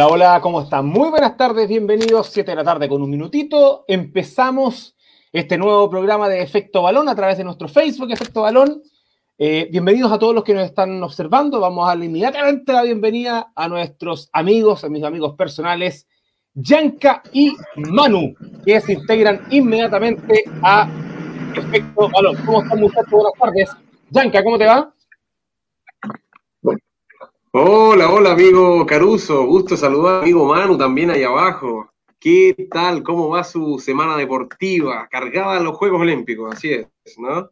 Hola, hola, ¿cómo están? Muy buenas tardes, bienvenidos, 7 de la tarde con un minutito. Empezamos este nuevo programa de Efecto Balón a través de nuestro Facebook, Efecto Balón. Eh, bienvenidos a todos los que nos están observando. Vamos a darle inmediatamente la bienvenida a nuestros amigos, a mis amigos personales, Yanka y Manu, que se integran inmediatamente a Efecto Balón. ¿Cómo están, muchachos? Buenas tardes. Yanka, ¿cómo te va? Hola, hola, amigo Caruso. Gusto saludar, amigo Manu, también ahí abajo. ¿Qué tal? ¿Cómo va su semana deportiva? Cargada de los Juegos Olímpicos, así es, ¿no?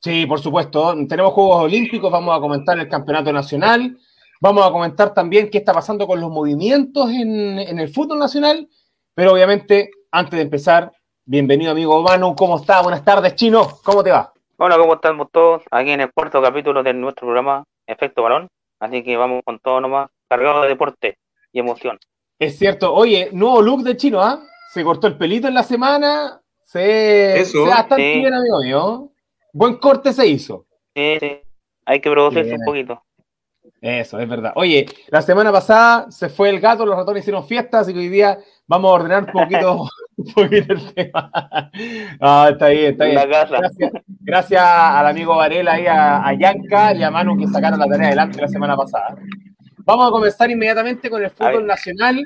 Sí, por supuesto. Tenemos Juegos Olímpicos, vamos a comentar el Campeonato Nacional, vamos a comentar también qué está pasando con los movimientos en, en el fútbol nacional, pero obviamente, antes de empezar, bienvenido amigo Manu, ¿cómo está? Buenas tardes, Chino, ¿cómo te va? Hola, ¿cómo estamos todos? Aquí en el cuarto capítulo de nuestro programa Efecto Balón. Así que vamos con todo nomás, cargado de deporte y emoción. Es cierto. Oye, nuevo look de chino, ¿ah? Se cortó el pelito en la semana. Se, Eso. se bastante Sí. bien, amigo mío. Buen corte se hizo. Sí, sí. Hay que producirse un poquito. Eso, es verdad. Oye, la semana pasada se fue el gato, los ratones hicieron fiesta, así que hoy día vamos a ordenar un poquito, un poquito el tema. Ah, está bien, está En bien. Gracias, gracias al amigo Varela y a, a Yanka y a Manu que sacaron la tarea adelante la semana pasada. Vamos a comenzar inmediatamente con el fútbol nacional.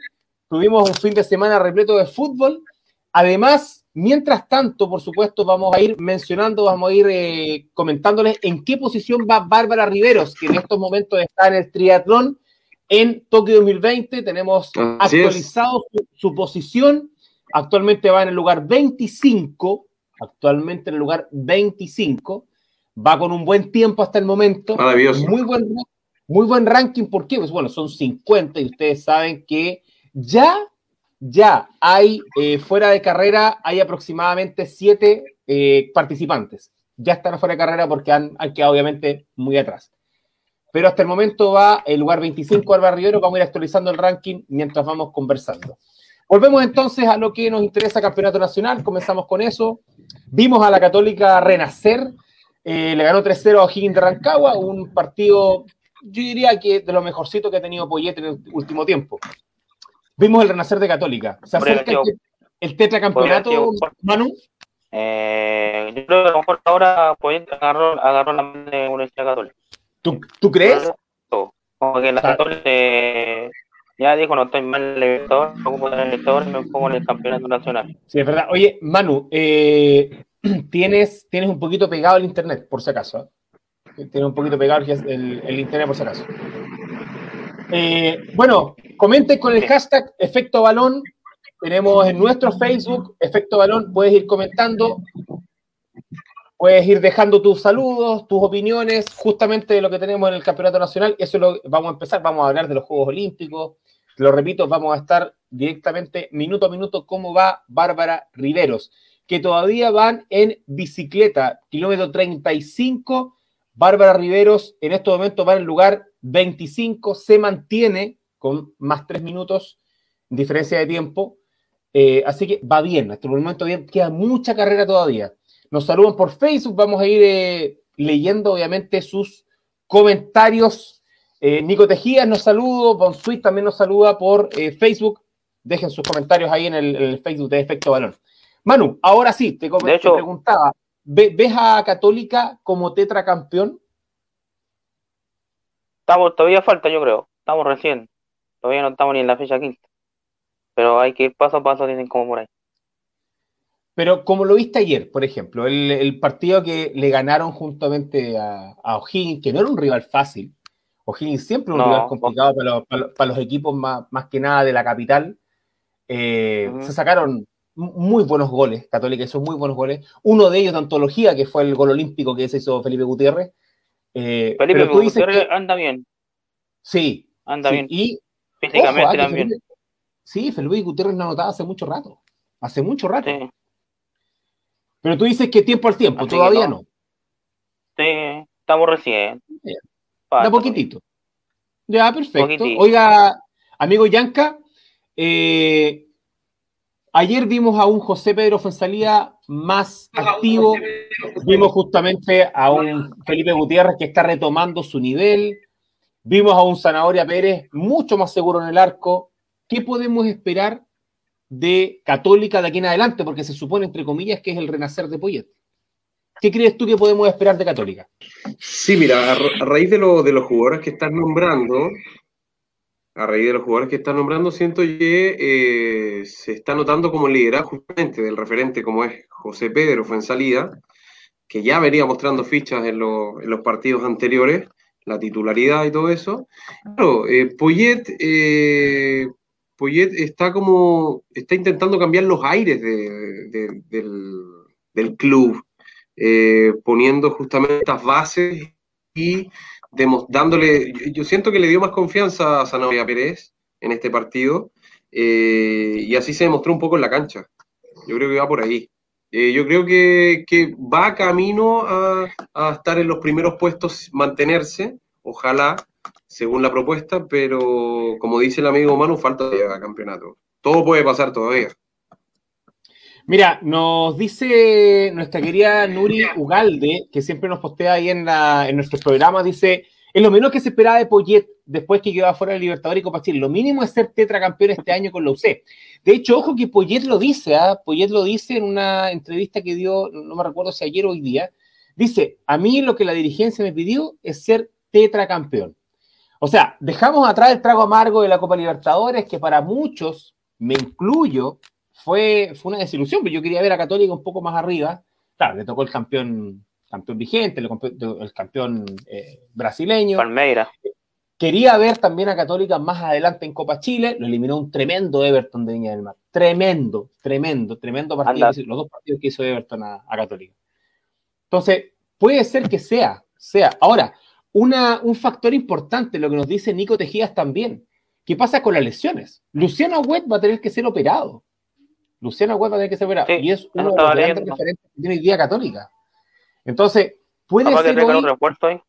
Tuvimos un fin de semana repleto de fútbol. Además, mientras tanto, por supuesto, vamos a ir mencionando, vamos a ir eh, comentándoles en qué posición va Bárbara Riveros, que en estos momentos está en el triatlón en Tokio 2020. Tenemos Así actualizado su, su posición. Actualmente va en el lugar 25. Actualmente en el lugar 25. Va con un buen tiempo hasta el momento. Maravilloso. Muy buen, muy buen ranking. ¿Por qué? Pues bueno, son 50 y ustedes saben que ya, ya hay eh, fuera de carrera, hay aproximadamente 7 participantes. Ya están fuera de carrera porque han, han quedado obviamente muy atrás. Pero hasta el momento va el lugar 25 Álvaro Rivero. Vamos a ir actualizando el ranking mientras vamos conversando. Volvemos entonces a lo que nos interesa Campeonato Nacional. Comenzamos con eso. Vimos a la Católica renacer. Eh, le ganó 3-0 a O'Higgins de Rancagua. Un partido, yo diría que de lo mejorcito que ha tenido Poyet en el último tiempo. Vimos el renacer de Católica. Se acerca el, tetracampeonato, haber sido- Manu. Eh, yo creo que a lo mejor ahora Poyet agarró, agarró la mano de Universidad Católica. ¿Tú, tú crees? Como que la Ah. Católica eh, ya dijo, no estoy mal en el Libertador, me ocupo del Libertador y me pongo en el Campeonato Nacional. Sí, es verdad. Oye, Manu, eh, tienes, tienes un poquito pegado el internet, por si acaso. ¿eh? Tienes un poquito pegado el, el- el internet, por si acaso. Eh, bueno, comenten con el hashtag Efecto Balón. Tenemos en nuestro Facebook Efecto Balón. Puedes ir comentando. Puedes ir dejando tus saludos, tus opiniones, justamente de lo que tenemos en el Campeonato Nacional. Eso lo vamos a empezar. Vamos a hablar de los Juegos Olímpicos. Lo repito, vamos a estar directamente minuto a minuto cómo va Bárbara Riveros, que todavía van en bicicleta, kilómetro 35. Bárbara Riveros en estos momentos va en el lugar 25, se mantiene con más tres minutos, diferencia de tiempo. Eh, así que va bien, hasta el momento bien, queda mucha carrera todavía. Nos saludan por Facebook, vamos a ir eh, leyendo obviamente sus comentarios. Eh, Nico Tejías nos saluda, Bonsuit también nos saluda por eh, Facebook. Dejen sus comentarios ahí en el, en el Facebook de Efecto Balón. Manu, ahora sí, te, De hecho- te preguntaba, ¿ve- ¿ves a Católica como tetracampeón? Estamos, todavía falta, yo creo. Estamos recién. Todavía no estamos ni en la fecha quinta. Pero hay que ir paso a paso, dicen como por ahí. Pero como lo viste ayer, por ejemplo, el, el partido que le ganaron juntamente a, a O'Higgins, que no era un rival fácil. O'Higgins siempre un No. rival complicado para los, para los- para los equipos más, más que nada de la capital. Eh. Se sacaron muy buenos goles, Católica hizo muy buenos goles. Uno de ellos de antología, que fue el gol olímpico que se hizo Felipe Gutiérrez. Eh, Felipe pero tú dices Gutiérrez que- anda bien, sí, anda sí, bien. y Físicamente ojo, ah, también. Felipe- sí, Felipe Gutiérrez no anotaba hace mucho rato. Hace mucho rato. Sí, Pero tú dices que tiempo al tiempo, Así todavía no. no. sí, estamos recién. Da poquitito. Ya, perfecto. Poquitito. Oiga, amigo Yanka, eh, ayer vimos a un José Pedro Fonsalía más activo. Vimos justamente a un Felipe Gutiérrez que está retomando su nivel. Vimos a un Zanahoria Pérez mucho más seguro en el arco. ¿Qué podemos esperar de Católica de aquí en adelante? Porque se supone, entre comillas, que es el renacer de Poyet. ¿Qué crees tú que podemos esperar de Católica? Sí, mira, a, raíz de, lo, de los jugadores que están nombrando, a raíz de los jugadores que están nombrando, siento que eh, se está notando como liderazgo justamente del referente como es José Pedro fue en salida, que ya venía mostrando fichas en, los partidos anteriores, la titularidad y todo eso. Claro, eh, Poyet, eh, está como, está intentando cambiar los aires del, club, eh, poniendo justamente estas bases y dándole, yo siento que le dio más confianza a Zanabria Pérez en este partido eh, y así se demostró un poco en la cancha. Yo creo que va por ahí. Eh, yo creo que, va camino a, estar en los primeros puestos, mantenerse, ojalá, según la propuesta, pero como dice el amigo Manu, falta de campeonato. Todo puede pasar todavía. Mira, nos dice nuestra querida Nuri Ugalde, que siempre nos postea ahí en, la, en nuestros programas, dice, es lo menos que se esperaba de Poyet después que quedó afuera del Libertadores y Copa. Lo mínimo es ser tetracampeón este año con la UC. De hecho, ojo que Poyet lo dice, ¿ah? Poyet lo dice en una entrevista que dio, no me recuerdo si ayer o hoy día, dice, a mí lo que la dirigencia me pidió es ser tetracampeón. O sea, dejamos atrás el trago amargo de la Copa Libertadores, que para muchos, me incluyo, fue, fue una desilusión, pero yo quería ver a Católica un poco más arriba. Claro, le tocó el campeón, campeón vigente, el, campeón eh, brasileño. Palmeira. Quería ver también a Católica más adelante en Copa Chile, lo eliminó un tremendo Everton de Viña del Mar. Tremendo, tremendo, tremendo partido. Los dos partidos que hizo Everton a, Católica. Entonces, puede ser que sea, sea. Ahora, una, un factor importante, lo que nos dice Nico Tejías también. ¿Qué pasa con las lesiones? Luciano Wet va a tener que ser operado. Luciano Huerta tiene que ser y es uno de los grandes referentes que tiene hoy día Católica. Entonces, puede ser. un refuerzo ahí?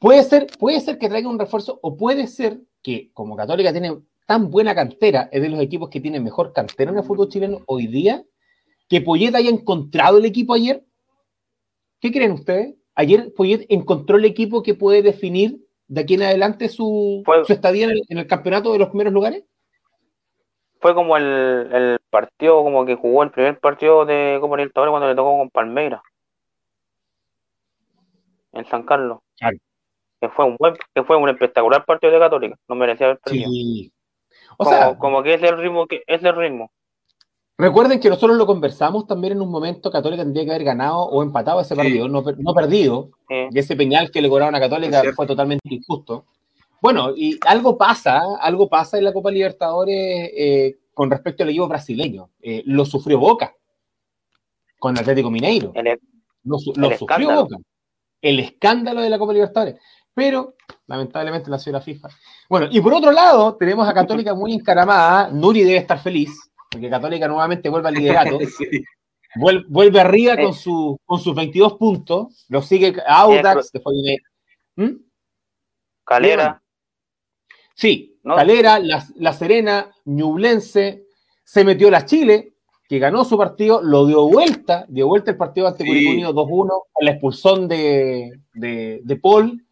Puede ser, puede ser que traiga un refuerzo, o puede ser que, como Católica tiene tan buena cantera, es de los equipos que tiene mejor cantera en el fútbol chileno hoy día, que Poyet haya encontrado el equipo ayer. ¿Qué creen ustedes? Ayer Poyet encontró el equipo que puede definir de aquí en adelante su, estadía en el campeonato de los primeros lugares fue como el, partido, como que jugó el primer partido de Copa Libertadores cuando le tocó con Palmeiras. En San Carlos. Que fue un buen, que fue un espectacular partido de Católica. No merecía haber perdido. Sí. O como, sea, como que es el ritmo que es el ritmo. Recuerden que nosotros lo conversamos también en un momento, Católica tendría que haber ganado o empatado ese partido, no, perdido. Y ese peñal que le cobraron a Católica fue totalmente injusto. Bueno, y algo pasa, algo pasa en la Copa Libertadores eh, con respecto al equipo brasileño. Eh, lo sufrió Boca con Atlético Mineiro. lo, sufrió Boca. El escándalo de la Copa Libertadores. Pero, lamentablemente, la FIFA. Bueno, y por otro lado, tenemos a Católica muy encaramada. Nuri debe estar feliz, porque Católica nuevamente vuelve al liderato. Vuelve, arriba con, su, con sus 22 puntos. Lo sigue Audax. ¿Mm? Calera. Sí, Calera, la, Serena, Ñublense, se metió la Chile, que ganó su partido, lo dio vuelta, dio vuelta el partido ante sí. 2-1, con la expulsión de, de, Paul,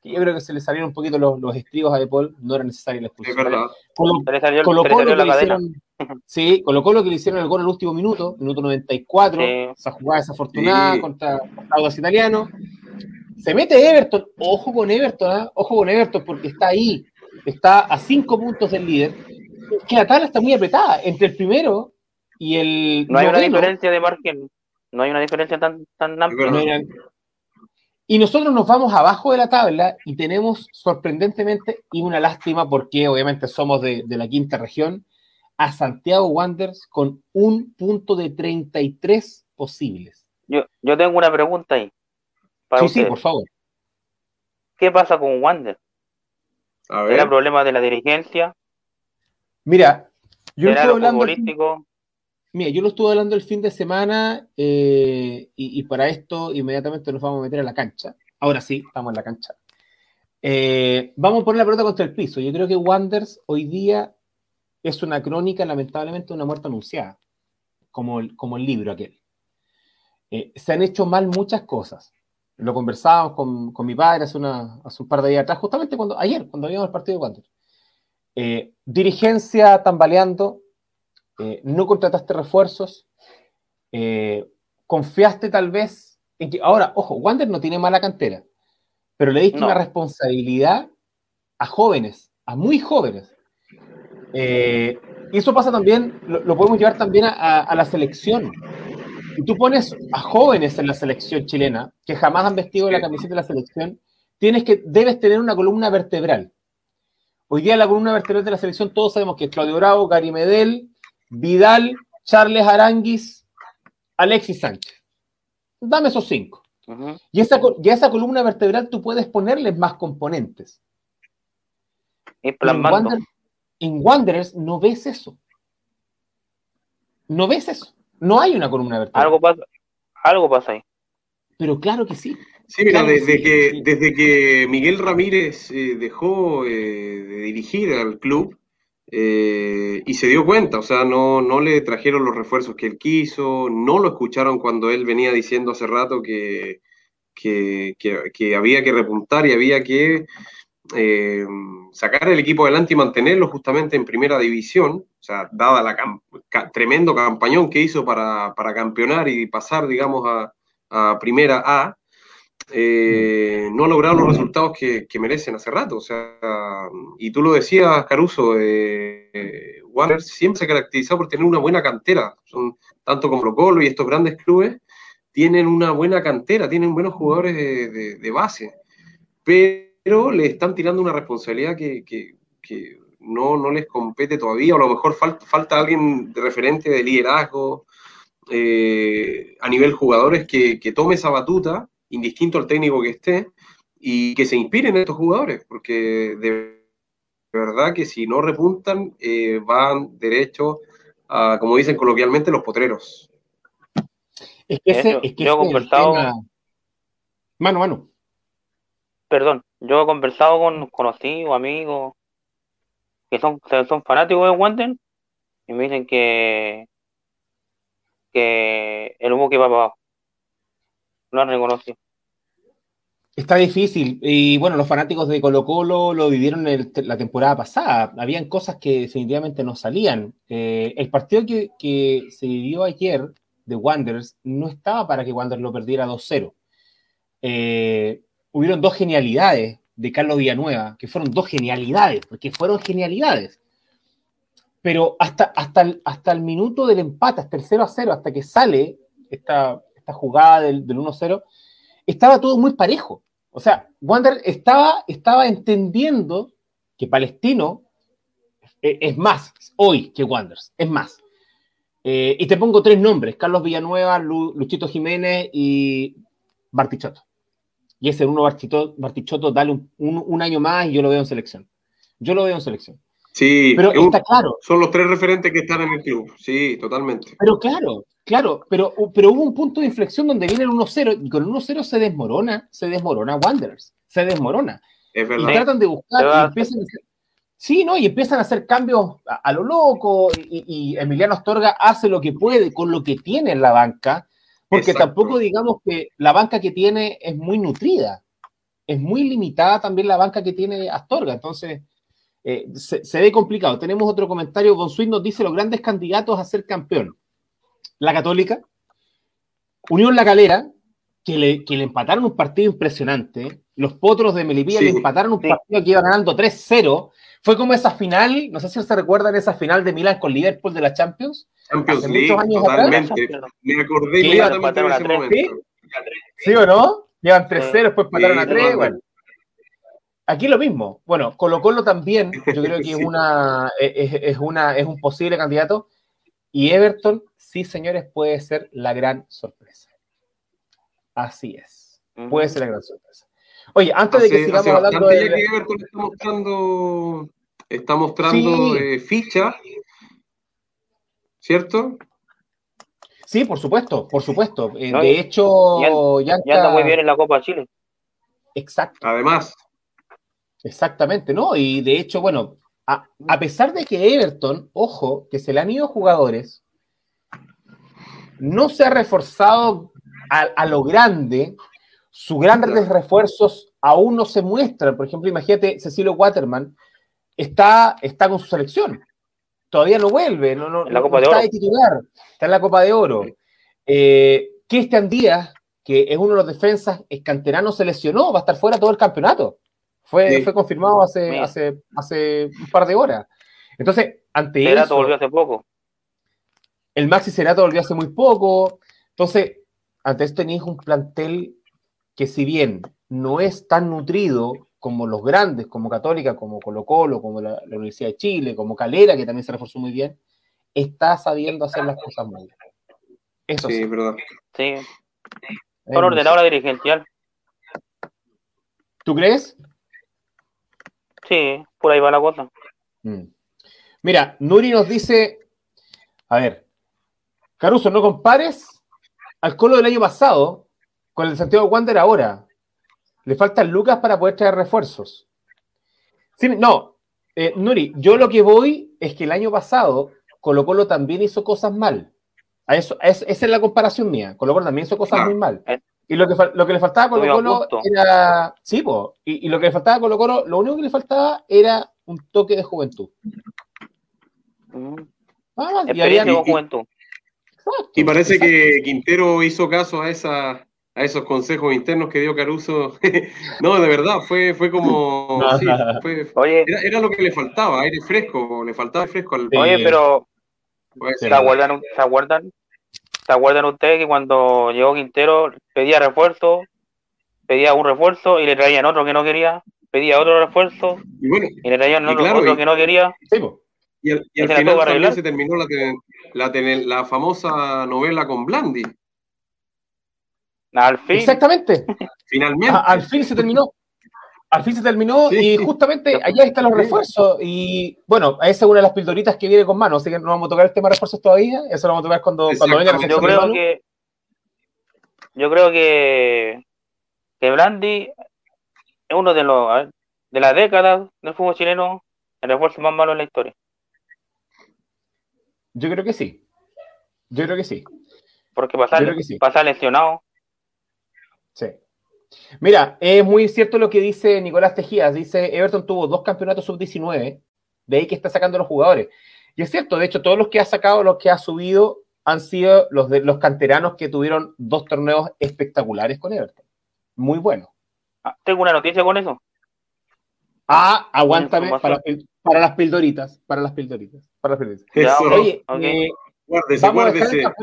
que yo creo que se le salieron un poquito los, los estribos a De Paul, no era necesaria la expulsión. Es verdad. Colocó lo que le hicieron, sí, colocó lo que le hicieron el gol en el último minuto, minuto 94, esa jugada desafortunada contra Audax Italiano. Se mete Everton, ojo con Everton, ¿ah? ojo con Everton, porque está ahí está a cinco puntos del líder, que la tabla está muy apretada entre el primero y el. No hay una diferencia de margen, no hay una diferencia tan, tan amplia. y nosotros nos vamos abajo de la tabla y tenemos sorprendentemente, y una lástima porque obviamente somos de, la quinta región, a Santiago Wanderers con un punto de 33 posibles. Yo, yo tengo una pregunta ahí. sí, sí, por favor. ¿Qué pasa con ¿Era problema de la dirigencia? Mira, yo estuve hablando. mira, yo lo estuve hablando el fin de semana eh, y, para esto inmediatamente nos vamos a meter a la cancha. Ahora sí, estamos en la cancha. Eh, vamos a poner la pelota contra el piso. Yo creo que Wanders hoy día es una crónica, lamentablemente, de una muerte anunciada, como el, como el libro aquel. Eh, se han hecho mal muchas cosas. Lo conversábamos con, mi padre hace, una, hace un par de días atrás, justamente cuando, ayer, cuando habíamos el partido de Wander. Eh, dirigencia tambaleando, eh, no contrataste refuerzos, eh, confiaste tal vez en que, ahora, ojo, Wander no tiene mala cantera, pero le diste una responsabilidad a jóvenes, a muy jóvenes. y eso pasa también, lo, podemos llevar también a, la selección. Y tú pones a jóvenes en la selección chilena que jamás han vestido la camiseta de la selección, tienes que, debes tener una columna vertebral. Hoy día la columna vertebral de la selección todos sabemos que es Claudio Bravo, Gary Medel, Vidal, Charles Aranguis, Alexis Sánchez. Dame esos cinco. y, esa, a esa columna vertebral tú puedes ponerle más componentes. En, en Wanderers no ves eso. No ves eso. No hay una columna vertebral. Algo pasa, algo pasa ahí. Pero claro que sí. Sí, mira, desde, que, desde que Miguel Ramírez eh, dejó eh, de dirigir al club eh, y se dio cuenta, o sea, no, no le trajeron los refuerzos que él quiso, no lo escucharon cuando él venía diciendo hace rato que, que, que había que repuntar y había que sacar el equipo adelante y mantenerlo justamente en primera división, sea, dada la tremendo campañón que hizo para, para campeonar y pasar, digamos, a, primera A, eh, no ha logrado los resultados que, merecen hace rato. O sea, y tú lo decías, Caruso, eh, Warner siempre se ha caracterizado por tener una buena cantera. Son, tanto como Colo y estos grandes clubes tienen una buena cantera, tienen buenos jugadores de, base, pero le están tirando una responsabilidad que, no, no, les compete todavía, o a lo mejor falta, falta alguien de referente de liderazgo eh, a nivel jugadores que, que tome esa batuta indistinto al técnico que esté, y que se inspiren estos jugadores, porque de verdad que si no repuntan, eh, van derecho a, como dicen coloquialmente, los potreros. Es que, ese, es que yo he conversado. Mano, mano. Perdón, yo he conversado con conocidos, amigos, que son, son fanáticos de Wander, y me dicen que, que el humo que va para abajo no han reconocido. Está difícil. Y bueno, los fanáticos de Colo Colo lo vivieron la temporada pasada. Habían cosas que definitivamente no salían. Eh, el partido que, se vivió ayer de Wanderers no estaba para que Wanderers lo perdiera 2-0. Eh, hubieron dos genialidades de Carlos Villanueva, que fueron dos genialidades, porque fueron genialidades. Pero hasta, hasta, el, hasta el minuto del empate, hasta el 0 0, hasta que sale esta, esta jugada del, 1-0, estaba todo muy parejo. O sea, Wander estaba, estaba entendiendo que Palestino es, más hoy que Wanderers, es más. Eh, y te pongo tres nombres: Carlos Villanueva, Luchito Jiménez y Bartichotto. Y ese uno Bartichotto, dale un, un, año más y yo lo veo en selección. Yo lo veo en selección. Sí, pero está claro. Son los tres referentes que están en el club. Sí, totalmente. Pero claro, Claro, pero, pero hubo un punto de inflexión donde viene el 1-0 y con el 1-0 se desmorona, se desmorona Wanderers, se desmorona. Es verdad. Y tratan de buscar y empiezan a hacer, sí, ¿no? Y empiezan a hacer cambios a, lo loco y, Emiliano Astorga hace lo que puede con lo que tiene en la banca, porque tampoco digamos que la banca que tiene es muy nutrida, es muy limitada también la banca que tiene Astorga, entonces eh, se, ve complicado. Tenemos otro comentario, González nos dice los grandes candidatos a ser campeón la Católica, Unión La Calera, que le, que le empataron un partido impresionante, los potros de Melipilla le empataron un partido que iba ganando 3-0, fue como esa final, no sé si se recuerdan esa final de Milan con Liverpool de la Champions. Champions hace League, muchos años totalmente. Me acordé inmediatamente de ese momento. ¿Sí? o no? Llevan 3-0, después empataron a 3, bueno. Aquí lo mismo. Bueno, Colo Colo también, yo creo que es, una, es, es, una, es un posible candidato. Y Everton sí, señores, puede ser la gran sorpresa. Así es. Puede ser la gran sorpresa. Oye, antes de que sigamos hablando de. Que Everton está mostrando, está mostrando eh, ficha, ¿cierto? Sí, por supuesto, por supuesto. Eh, de hecho, ya, anda muy bien en la Copa Chile. Exacto. Además. Exactamente, ¿no? Y de hecho, bueno, a, a, pesar de que Everton, ojo, que se le han ido jugadores, no se ha reforzado a, lo grande, Sus grandes refuerzos aún no se muestran. Por ejemplo, imagínate, Cecilio Waterman está, está con su selección. Todavía no vuelve, no, no, está de titular, está en la Copa de Oro. Eh, Cristian Díaz, que es uno de los defensas escanteranos, se lesionó, va a estar fuera todo el campeonato. Fue, fue confirmado hace, hace, hace un par de horas. Entonces, ante Cerato volvió hace poco. El Maxi Cerato volvió hace muy poco. Entonces, ante esto tenéis un plantel que si bien no es tan nutrido como los grandes, como Católica, como Colo Colo, como la, Universidad de Chile, como Calera, que también se reforzó muy bien, está sabiendo hacer las cosas muy bien. Eso sí. Sí, verdad. Sí. Por ordenadora dirigencial. ¿Tú crees? Sí, por ahí va la cosa. Mm. Mira, Nuri nos dice, a ver, Caruso, no compares al Colo del año pasado con el Santiago Wander ahora. Le faltan lucas para poder traer refuerzos. no, eh, Nuri, yo lo que voy es que el año pasado Colo Colo también hizo cosas mal. A eso, esa es la comparación mía. Colo Colo también hizo cosas muy mal. Eh. Y lo que, lo que le faltaba a Colo Colo era. Sí, y, lo que le faltaba a Colo Colo, lo único que le faltaba era un toque de juventud. Mm. Ah, y, había, juventud. y parece que Quintero hizo caso a esa, a esos consejos internos que dio Caruso. no, de verdad, fue, fue como. Oye, era, lo que le faltaba, aire fresco, le faltaba fresco al. Oye, pero. ¿Se acuerdan, ¿Se acuerdan? ¿Se acuerdan ustedes que cuando llegó Quintero pedía refuerzo, pedía un refuerzo y le traían otro que no quería, pedía otro refuerzo y, le traían otro, que no quería? y, al, final se terminó la, la, la famosa novela con Blandi. Al fin. Exactamente. Finalmente. al fin se terminó. Al fin se terminó y justamente allá están los refuerzos. Y bueno, esa es una de las pildoritas que viene con mano, así que no vamos a tocar el tema de refuerzos todavía. Eso lo vamos a tocar cuando, cuando venga la Yo creo que. Yo creo que. Que Blandi es uno de los. de las décadas del fútbol chileno, el refuerzo más malo en la historia. Yo creo que sí. Yo creo que sí. Porque pasa lesionado Sí. Mira, es muy cierto lo que dice Nicolás Tejías. Dice, Everton tuvo dos campeonatos sub-19, de ahí que está sacando los jugadores. Y es cierto, de hecho, todos los que ha sacado, los que ha subido, han sido los de los canteranos que tuvieron dos torneos espectaculares con Everton. Muy bueno. Ah, tengo una noticia con eso. Ah, aguántame para, las pildoritas, para las pildoritas, para las pildoritas. Oye, eh, vamos a dejar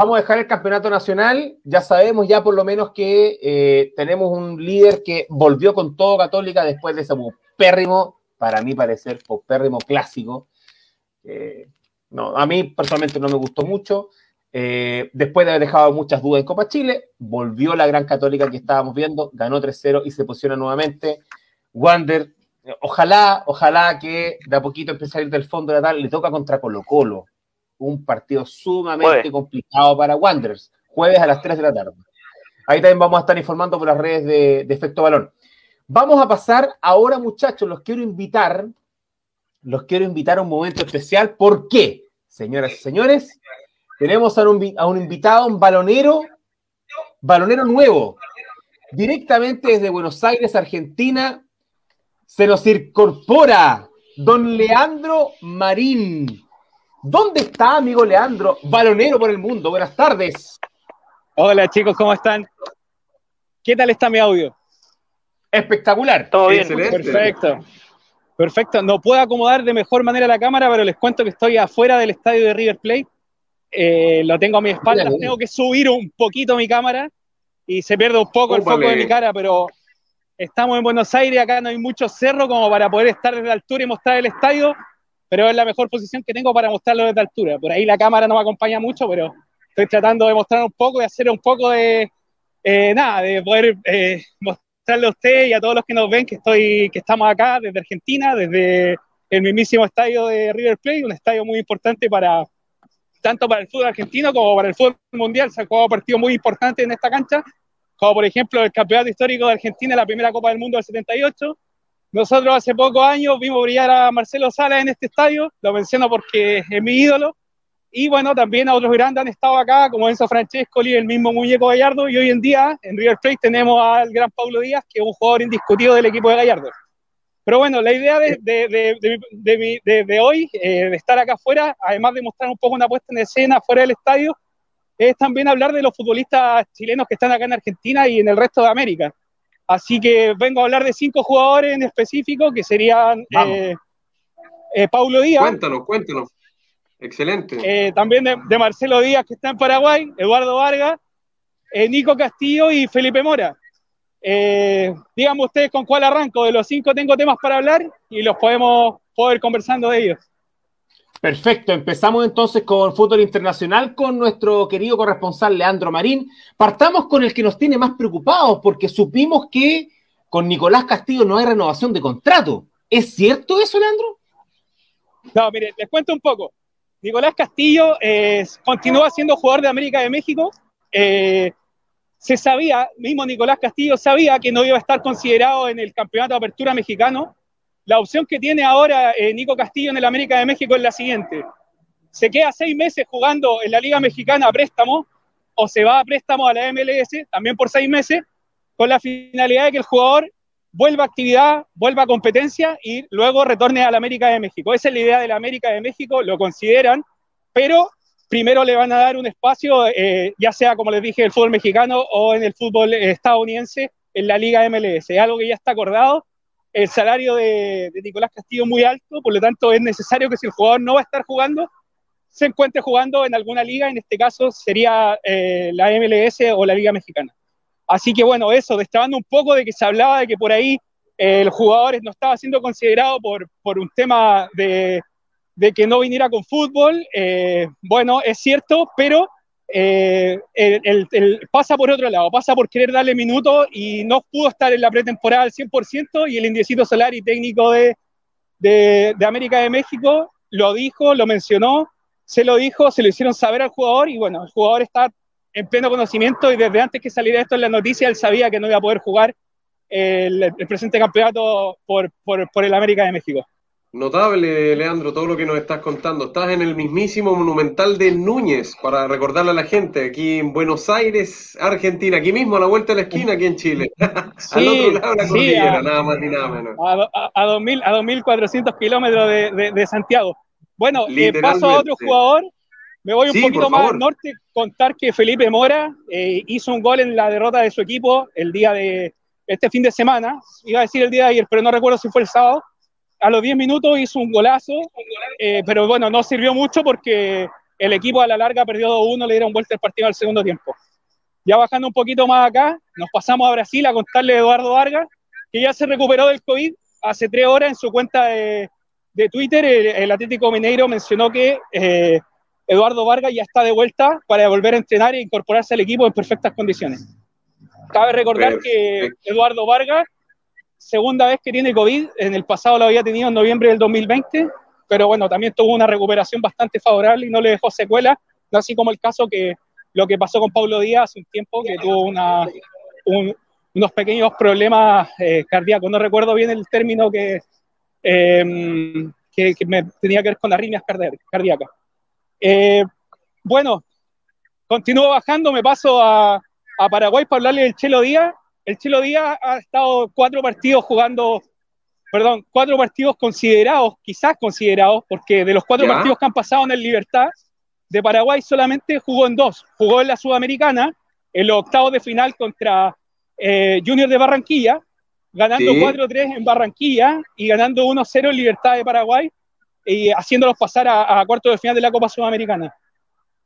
Vamos a dejar el campeonato nacional. Ya sabemos ya por lo menos que eh, tenemos un líder que volvió con todo Católica después de ese pérrimo, para mí parecer, pérrimo clásico. no, a mí personalmente no me gustó mucho. Eh, después de haber dejado muchas dudas en Copa Chile, volvió la gran católica que estábamos viendo, ganó 3-0 y se posiciona nuevamente. Wander, ojalá, ojalá que de a poquito empiece a ir del fondo de la tal, le toca contra Colo Colo un partido sumamente complicado para Wanderers, jueves a las 3 de la tarde. Ahí también vamos a estar informando por las redes de, Efecto Balón. Vamos a pasar ahora, muchachos, los quiero invitar, los quiero invitar a un momento especial. ¿Por qué? Señoras y señores, tenemos a un, a un invitado, un balonero, balonero nuevo, directamente desde Buenos Aires, Argentina, se nos incorpora don Leandro Marín. ¿Dónde está, amigo Leandro, balonero por el mundo? Buenas tardes. Hola, chicos, ¿cómo están? ¿Qué tal está mi audio? Espectacular. Todo bien. Perfecto. Perfecto. No puedo acomodar de mejor manera la cámara, pero les cuento que estoy afuera del estadio de River Plate. Eh, lo tengo a mi espalda. Tengo que subir un poquito mi cámara y se pierde un poco el foco de mi cara, pero estamos en Buenos Aires. Acá no hay mucho cerro como para poder estar desde la altura y mostrar el estadio pero es la mejor posición que tengo para mostrarlo desde altura. Por ahí la cámara no me acompaña mucho, pero estoy tratando de mostrar un poco y hacer un poco de, eh, nada, de poder eh, mostrarle a usted y a todos los que nos ven que, estoy, que estamos acá desde Argentina, desde el mismísimo estadio de River Plate, un estadio muy importante para tanto para el fútbol argentino como para el fútbol mundial. Se han jugado partidos muy importantes en esta cancha, como por ejemplo el campeonato histórico de Argentina, la primera Copa del Mundo del 78, nosotros hace pocos años vimos brillar a Marcelo Sala en este estadio, lo menciono porque es mi ídolo, Y bueno, también a otros grandes han estado acá, como Enzo Francescoli, el mismo Muñeco Gallardo, y hoy en día en River Plate tenemos al gran Paulo Díaz, que es un jugador indiscutido del equipo de Gallardo. Pero bueno, la idea de, de, de, de hoy, eh, de estar acá afuera, además de mostrar un poco una puesta en escena fuera del estadio, es también hablar de los futbolistas chilenos que están acá en Argentina y en el resto de América. Así que vengo a hablar de cinco jugadores en específico, que serían eh, eh, Paulo Díaz. Cuéntanos, cuéntanos. Excelente. Eh, también de, Marcelo Díaz, que está en Paraguay, Eduardo Vargas, eh, Nico Castillo y Felipe Mora. Díganme ustedes con cuál arranco. De los cinco tengo temas para hablar y los podemos poder conversando de ellos. Perfecto, empezamos entonces con fútbol internacional con nuestro querido corresponsal Leandro Marín. Partamos con el que nos tiene más preocupados porque supimos que con Nicolás Castillo no hay renovación de contrato. ¿Es cierto eso, Leandro? No, mire, les cuento un poco. Nicolás Castillo eh, continúa siendo jugador de América de México. Eh, se sabía, mismo Nicolás Castillo sabía que no iba a estar considerado en el campeonato de apertura mexicano. La opción que tiene ahora eh, Nico Castillo en el América de México es la siguiente. Se queda seis meses jugando en la Liga Mexicana a préstamo o se va a préstamo a la MLS, también por seis meses, con la finalidad de que el jugador vuelva a actividad, vuelva a competencia y luego retorne a la América de México. Esa es la idea de la América de México, lo consideran, pero primero le van a dar un espacio, eh, ya sea, como les dije, el fútbol mexicano o en el fútbol estadounidense, en la Liga MLS. Es algo que ya está acordado. El salario de, Nicolás Castillo muy alto, por lo tanto es necesario que si el jugador no va a estar jugando, se encuentre jugando en alguna liga, en este caso sería eh, la MLS o la Liga Mexicana. Así que bueno, eso, destrabando un poco de que se hablaba de que por ahí eh, el jugador no estaba siendo considerado por, por un tema de, de, que no viniera con fútbol. Eh, bueno, es cierto, pero eh, el, pasa por otro lado, pasa por querer darle minutos y no pudo estar en la pretemporada al 100% y el Indiecito Solari, técnico de, de, América de México, lo dijo, lo mencionó, se lo dijo, se lo hicieron saber al jugador y bueno, el jugador está en pleno conocimiento y desde antes que saliera esto en la noticia, él sabía que no iba a poder jugar el, presente campeonato por, por, el América de México. Notable, Leandro, todo lo que nos estás contando. Estás en el mismísimo monumental de Núñez, para recordarle a la gente, aquí en Buenos Aires, Argentina, aquí mismo a la vuelta de la esquina, aquí en Chile. Sí, Al otro lado de la cordillera, nada más ni nada menos. A, a, 2000, a 2.400 kilómetros de, de, de, Santiago. Bueno, eh, paso a otro jugador me voy un poquito más al norte, contar que Felipe Mora eh, hizo un gol en la derrota de su equipo el día de este fin de semana, iba a decir el día de ayer, pero no recuerdo si fue el sábado. A los 10 minutos hizo un golazo, eh, pero bueno, no sirvió mucho porque el equipo a la larga perdió 2-1, le dieron vuelta el partido al segundo tiempo. Ya bajando un poquito más acá, nos pasamos a Brasil a contarle a Eduardo Vargas, que ya se recuperó del COVID hace tres horas en su cuenta de, de Twitter. El, el, Atlético Mineiro mencionó que eh, Eduardo Vargas ya está de vuelta para volver a entrenar e incorporarse al equipo en perfectas condiciones. Cabe recordar que Eduardo Vargas, segunda vez que tiene COVID, en el pasado lo había tenido en noviembre del 2020, pero bueno, también tuvo una recuperación bastante favorable y no le dejó secuelas, no así como el caso que lo que pasó con Pablo Díaz hace un tiempo, que tuvo una, un, unos pequeños problemas eh, cardíacos. No recuerdo bien el término que, eh, que, que, me tenía que ver con arritmias cardíacas. Eh, bueno, continúo bajando, me paso a, a, Paraguay para hablarle del Chelo Díaz. El Chelo Díaz ha estado cuatro partidos jugando, perdón, cuatro partidos considerados, quizás considerados, porque de los cuatro ¿Ya? partidos que han pasado en el Libertad, de Paraguay solamente jugó en dos. Jugó en la Sudamericana, en los octavos de final contra eh, Junior de Barranquilla, ganando sí. 4-3 en Barranquilla y ganando 1-0 en Libertad de Paraguay y haciéndolos pasar a, a cuartos de final de la Copa Sudamericana.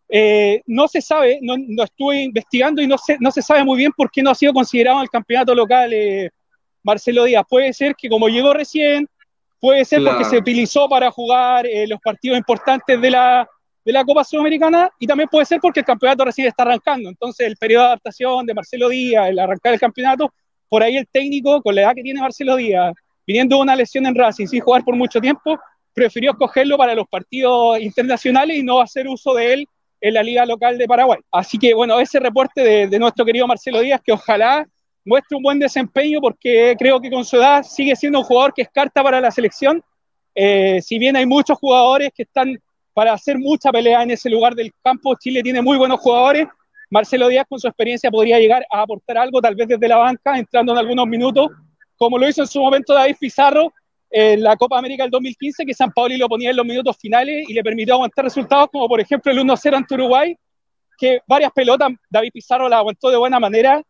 Eh, no se sabe, no, no, estuve investigando y no se, no se sabe muy bien por qué no ha sido considerado en el campeonato local eh, Marcelo Díaz. Puede ser que como llegó recién, puede ser claro. porque se utilizó para jugar eh, los partidos importantes de la, de la Copa Sudamericana y también puede ser porque el campeonato recién está arrancando. Entonces el periodo de adaptación de Marcelo Díaz, el arrancar el campeonato, por ahí el técnico, con la edad que tiene Marcelo Díaz, viniendo de una lesión en Racing sin jugar por mucho tiempo, prefirió escogerlo para los partidos internacionales y no hacer uso de él en la liga local de Paraguay. Así que bueno, ese reporte de, nuestro querido Marcelo Díaz, que ojalá muestre un buen desempeño porque creo que con su edad sigue siendo un jugador que es carta para la selección. Eh, si bien hay muchos jugadores que están para hacer mucha pelea en ese lugar del campo. Chile tiene muy buenos jugadores. Marcelo Díaz con su experiencia podría llegar a aportar algo, tal vez desde la banca, entrando en algunos minutos, como lo hizo en su momento David Pizarro en la Copa América del 2015, que San Paoli lo ponía en los minutos finales y le permitió aguantar resultados, como por ejemplo el 1-0 ante Uruguay, que varias pelotas David Pizarro la aguantó de buena manera,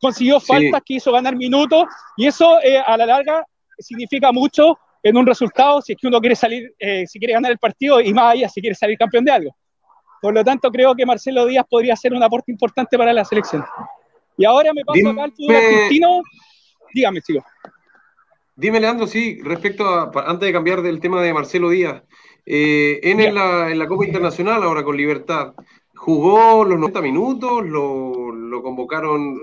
consiguió faltas que hizo ganar minutos, y eso eh, a la larga significa mucho en un resultado si es que uno quiere salir, eh, si quiere ganar el partido y más allá si quiere salir campeón de algo. Por lo tanto, creo que Marcelo Díaz podría ser un aporte importante para la selección. Y ahora me paso acá al fútbol argentino. Dígame, chico. Dime, Leandro, sí, respecto a, antes de cambiar del tema de Marcelo Díaz, eh, en, la, en, la, Copa Internacional, ahora con Libertad, ¿jugó los 90 minutos? ¿Lo, lo convocaron?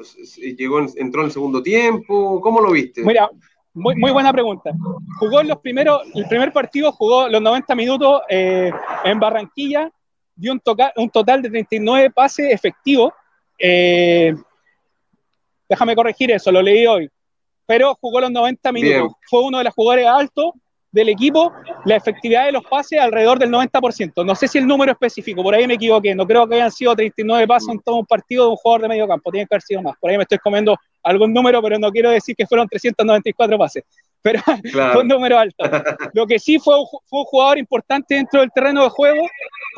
¿Llegó, entró en el segundo tiempo? ¿Cómo lo viste? Mira, muy, muy buena pregunta. Jugó en los primeros, el primer partido jugó los 90 minutos eh, en Barranquilla, dio un, un total de 39 pases efectivos. Eh, déjame corregir eso, lo leí hoy. Pero jugó los 90 minutos. Fue uno de los jugadores altos del equipo. La efectividad de los pases alrededor del 90%. No sé si el número específico, por ahí me equivoqué. No creo que hayan sido 39 pases en todo un partido de un jugador de medio campo. Tiene que haber sido más. Por ahí me estoy comiendo algún número, pero no quiero decir que fueron 394 pases. Pero fue un número alto. Lo que sí fue, fue, un jugador importante dentro del terreno de juego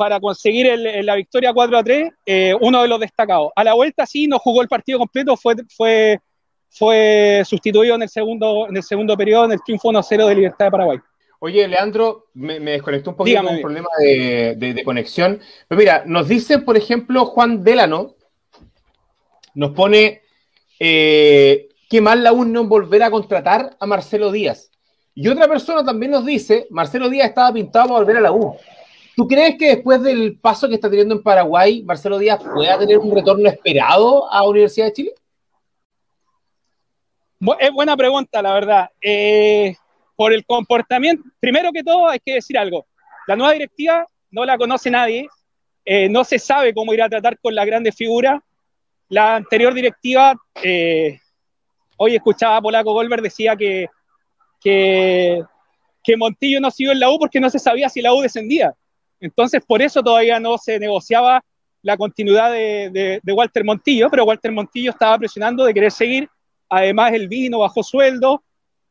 para conseguir el, la victoria 4 a 3, eh, uno de los destacados. A la vuelta sí, no jugó el partido completo, fue, fue, fue sustituido en el, segundo, en el segundo periodo en el triunfo 1-0 de Libertad de Paraguay. Oye, Leandro, me, me desconectó un poquito con un problema de, de, de, conexión. Pero mira, nos dice, por ejemplo, Juan Delano, nos pone eh, qué mal la UN no volver a contratar a Marcelo Díaz. Y otra persona también nos dice, Marcelo Díaz estaba pintado para volver a la U. ¿Tú crees que después del paso que está teniendo en Paraguay, Marcelo Díaz pueda tener un retorno esperado a Universidad de Chile? Es buena pregunta, la verdad. Eh, por el comportamiento, primero que todo hay que decir algo. La nueva directiva no la conoce nadie, eh, no se sabe cómo ir a tratar con la grandes figuras. La anterior directiva, eh, hoy escuchaba a Polaco Goldberg, decía que, que, Montillo no siguió en la U porque no se sabía si la U descendía. Entonces, por eso todavía no se negociaba la continuidad de, Walter Montillo, pero Walter Montillo estaba presionando de querer seguir. Además, el vino bajó sueldo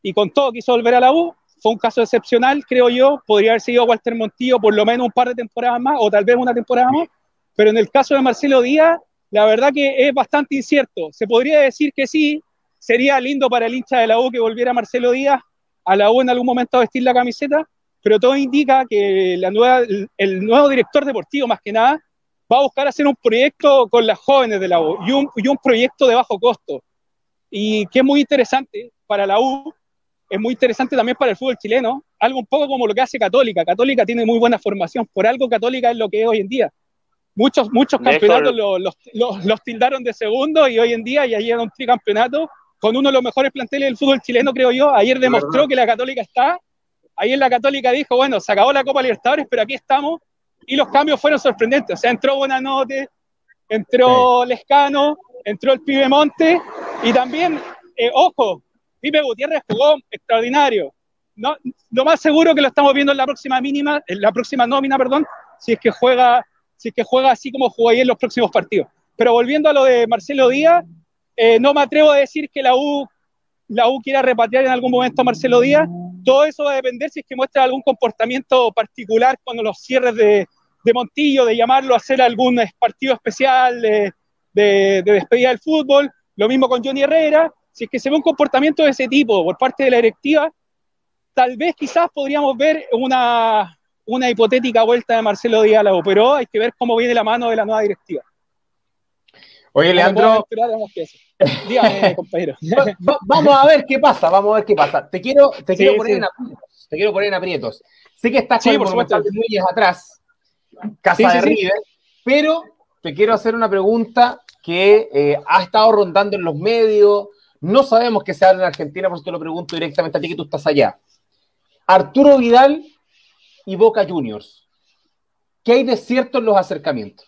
y con todo quiso volver a la U. Fue un caso excepcional, creo yo. Podría haber seguido Walter Montillo por lo menos un par de temporadas más o tal vez una temporada más. Pero en el caso de Marcelo Díaz, la verdad que es bastante incierto. Se podría decir que sí, sería lindo para el hincha de la U que volviera Marcelo Díaz a la U en algún momento a vestir la camiseta, pero todo indica que el nuevo director deportivo, más que nada, va a buscar hacer un proyecto con las jóvenes de la U y un proyecto de bajo costo. Y que es muy interesante para la U, es muy interesante también para el fútbol chileno, algo un poco como lo que hace Católica. Católica tiene muy buena formación, por algo Católica es lo que es hoy en día. Muchos, muchos campeonatos los, los, los, tildaron de segundo y hoy en día ya llega un tricampeonato con uno de los mejores planteles del fútbol chileno, creo yo. Ayer demostró que la Católica está. Ayer la Católica dijo, bueno, se acabó la Copa Libertadores, pero aquí estamos. Y los cambios fueron sorprendentes. O sea, entró Bonanote, entró Lescano, entró el Pibe Monte y también, eh, ojo, Pipe Gutiérrez jugó extraordinario. No, lo más seguro que lo estamos viendo en la próxima mínima, la próxima nómina, perdón, si es que juega si es que juega así como jugó ahí en los próximos partidos. Pero volviendo a lo de Marcelo Díaz, eh, no me atrevo a decir que la U, la U quiera repatriar en algún momento a Marcelo Díaz. Todo eso va a depender si es que muestra algún comportamiento particular cuando los cierres de, de Montillo, de llamarlo a hacer algún partido especial de, de, despedida del fútbol. Lo mismo con Johnny Herrera. Si es que se ve un comportamiento de ese tipo por parte de la directiva, tal vez quizás podríamos ver una, una hipotética vuelta de Marcelo Díaz a pero hay que ver cómo viene la mano de la nueva directiva. Oye, Leandro. Dígame, compañero. vamos a ver qué pasa, vamos a ver qué pasa. Te quiero, te quiero poner en aprietos. Te quiero poner en aprietos. Sé que estás con por el de atrás, casa de River, pero te quiero hacer una pregunta que eh, ha estado rondando en los medios. No sabemos qué se habla en Argentina, por eso te lo pregunto directamente a ti que tú estás allá. Arturo Vidal y Boca Juniors. ¿Qué hay de cierto en los acercamientos?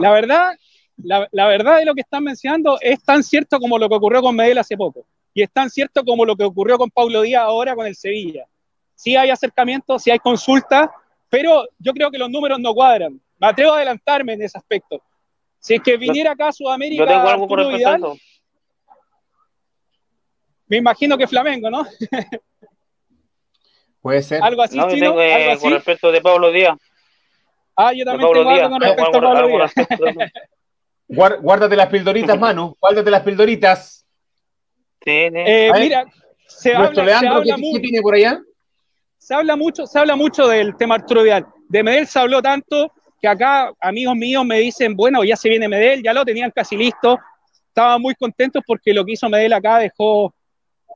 La verdad, la, verdad de lo que están mencionando es tan cierto como lo que ocurrió con Medel hace poco. Y es tan cierto como lo que ocurrió con Paulo Díaz ahora con el Sevilla. sí hay acercamientos, sí hay consultas, pero yo creo que los números no cuadran. Me atrevo a adelantarme en ese aspecto. Si es que viniera acá a Sudamérica, yo tengo algo por Vidal, me imagino que Flamengo, ¿no? Puede ser. Algo así, no, chino, tengo, eh, ¿Algo así? Con respecto de Pablo Díaz. Ah, yo también tengo algo con respecto a Pablo Díaz. Guárdate las pildoritas, Manu. Guárdate las pildoritas. Sí, sí. Eh, mira, se habla, Leandro, se habla ¿qué, mucho, ¿qué tiene por allá? Se habla mucho, se habla mucho del tema Arturo Vidal. De Medel se habló tanto que acá amigos míos me dicen, bueno, ya se viene Medel, ya lo tenían casi listo. Estaban muy contentos porque lo que hizo Medel acá dejó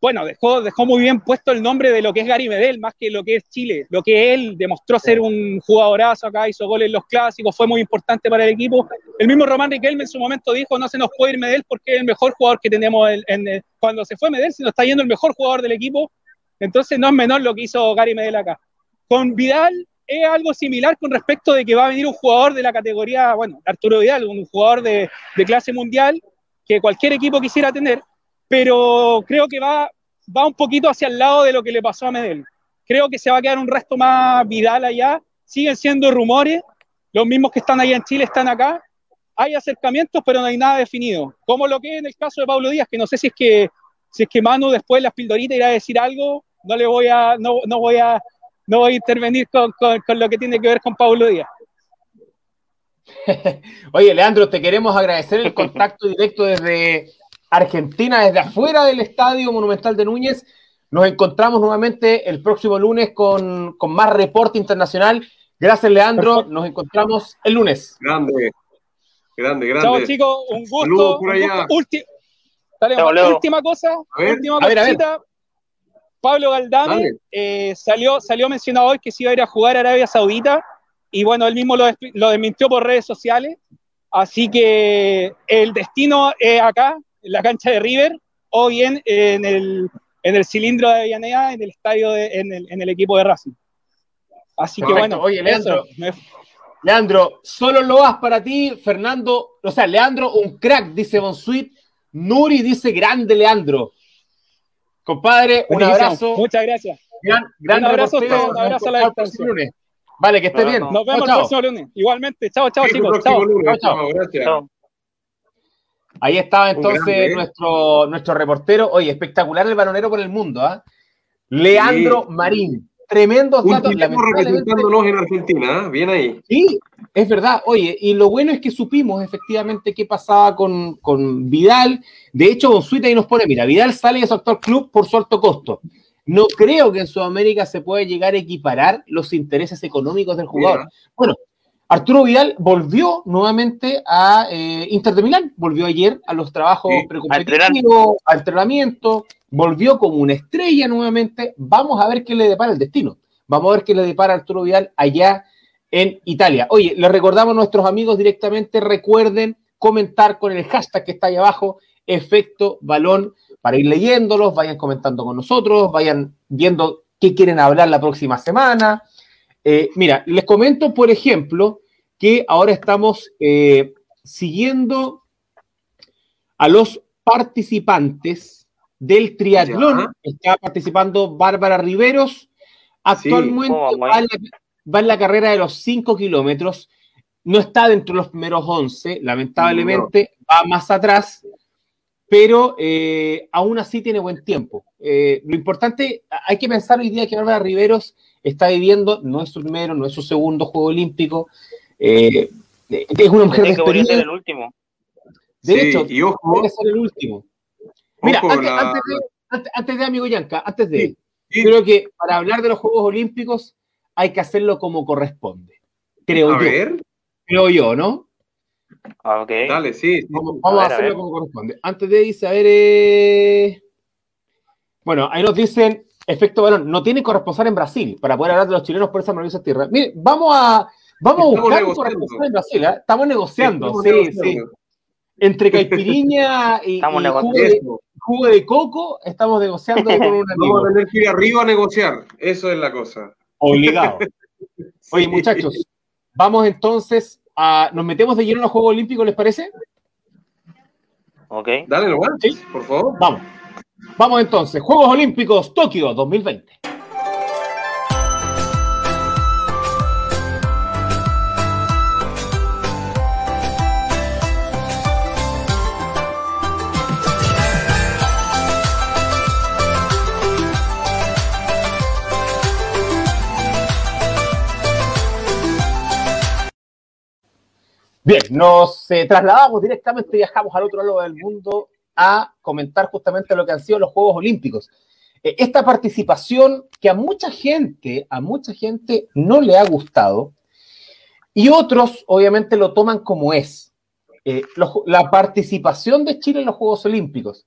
bueno, dejó, dejó muy bien puesto el nombre de lo que es Gary Medel, más que lo que es Chile. Lo que él demostró ser un jugadorazo acá, hizo goles en los clásicos, fue muy importante para el equipo. El mismo Román Riquelme en su momento dijo, no se nos puede ir Medel porque es el mejor jugador que tenemos. En, cuando se fue Medel, se nos está yendo el mejor jugador del equipo. Entonces no es menor lo que hizo Gary Medel acá. Con Vidal es algo similar con respecto de que va a venir un jugador de la categoría, bueno, Arturo Vidal, un jugador de, de clase mundial que cualquier equipo quisiera tener, pero creo que va, va un poquito hacia el lado de lo que le pasó a Medel. Creo que se va a quedar un resto más Vidal allá. Siguen siendo rumores. Los mismos que están allá en Chile están acá. Hay acercamientos, pero no hay nada definido. Como lo que en el caso de Pablo Díaz, que no sé si es que, si es que Manu después de las pildoritas irá a decir algo. No le voy a, no, no voy a, no voy a intervenir con, con, con lo que tiene que ver con Pablo Díaz. Oye, Leandro, te queremos agradecer el contacto directo desde Argentina desde afuera del Estadio Monumental de Núñez. Nos encontramos nuevamente el próximo lunes con, con más reporte internacional. Gracias, Leandro. Nos encontramos el lunes. Grande, grande, grande. Chao, chicos. Un gusto. Saludos por un allá. gusto. Ulti- Dale, Chao, Leo. última cosa. A ver, última a ver, a ver. Pablo Galdame eh, salió, salió mencionado hoy que se iba a ir a jugar a Arabia Saudita y bueno, él mismo lo, des- lo desmintió por redes sociales. Así que el destino es acá, en la cancha de River, o bien en el, en el cilindro de Avellaneda, en el estadio, de- en, el, en el equipo de Racing. Así que bueno, Oye, Leandro. Me- Leandro, solo lo vas para ti. Fernando, o sea, Leandro, un crack, dice Bonsuit. Nuri dice grande, Leandro. Compadre, un buenísimo. abrazo. Muchas gracias. Gran, gran Un abrazo a ustedes, un abrazo a la distancia. lunes. Vale, que esté bien. Nos vemos Chao, el próximo lunes. Igualmente. Chao, chao, Sí, chicos. Chao. lunes. Chao, chao. Chao, gracias. Chao. Ahí estaba Un entonces grande, ¿eh? nuestro, nuestro reportero. Oye, espectacular el balonero por el mundo, ¿ah? Leandro Marín. Tremendos Un datos. lamentablemente- representándonos en Argentina, ¿eh? bien ahí. Sí, es verdad. Oye, y lo bueno es que supimos efectivamente qué pasaba con, con Vidal. De hecho, Bonsuita ahí nos pone, mira, Vidal sale de su actual club por su alto costo. No creo que en Sudamérica se pueda llegar a equiparar los intereses económicos del jugador. Bueno, Arturo Vidal volvió nuevamente a eh, Inter de Milán, volvió ayer a los trabajos Sí, precompetitivos, a entrenamiento, volvió como una estrella nuevamente. Vamos a ver qué le depara el destino. Vamos a ver qué le depara Arturo Vidal allá en Italia. Oye, le recordamos a nuestros amigos directamente, recuerden comentar con el hashtag que está ahí abajo, efecto balón, para ir leyéndolos, vayan comentando con nosotros, vayan viendo qué quieren hablar la próxima semana. Eh, mira, les comento, por ejemplo, que ahora estamos eh, siguiendo a los participantes del triatlón. Está participando Bárbara Riveros. Actualmente ¿Cómo vamos va, en la, va en la carrera de los 5 kilómetros. No está dentro de los primeros 11, lamentablemente, va más atrás, pero eh, aún así tiene buen tiempo. Eh, lo importante, hay que pensar hoy día que Bárbara Riveros está viviendo, no es su primero, no es su segundo Juego Olímpico, eh, es una mujer de que podría ser el último. de Sí, hecho, y ojo, puede ser el último. Mira, ojo, antes, la- antes de, antes- antes de, amigo Yanka, antes de, Sí, sí. creo que para hablar de los Juegos Olímpicos hay que hacerlo como corresponde, creo a yo, ver, creo yo, ¿no? Ok. dale, sí. sí. Vamos, vamos a, A ver, a hacerlo como corresponde. Antes de dice, a ver. eh, Bueno, ahí nos dicen, efecto balón, no tiene corresponsal en Brasil para poder hablar de los chilenos por esa maravillosa tierra. Mire, vamos a, vamos a buscar un corresponsal en Brasil, ¿eh? Estamos negociando, Estamos sí, negociando. sí. Entre caipiriña y, de, jugo de coco, estamos negociando con un amigo. Vamos a tener que ir arriba a negociar. Eso es la cosa. Obligado. Oye, muchachos, vamos entonces a. ¿Nos metemos de lleno en los Juegos Olímpicos, les parece? Ok. Dale nomás, Sí. por favor. Vamos. Vamos entonces. Juegos Olímpicos Tokio 2020. Bien, nos eh, trasladamos directamente, viajamos al otro lado del mundo a comentar justamente lo que han sido los Juegos Olímpicos. Eh, esta participación que a mucha gente, a mucha gente no le ha gustado y otros obviamente lo toman como es. Eh, la participación de Chile en los Juegos Olímpicos.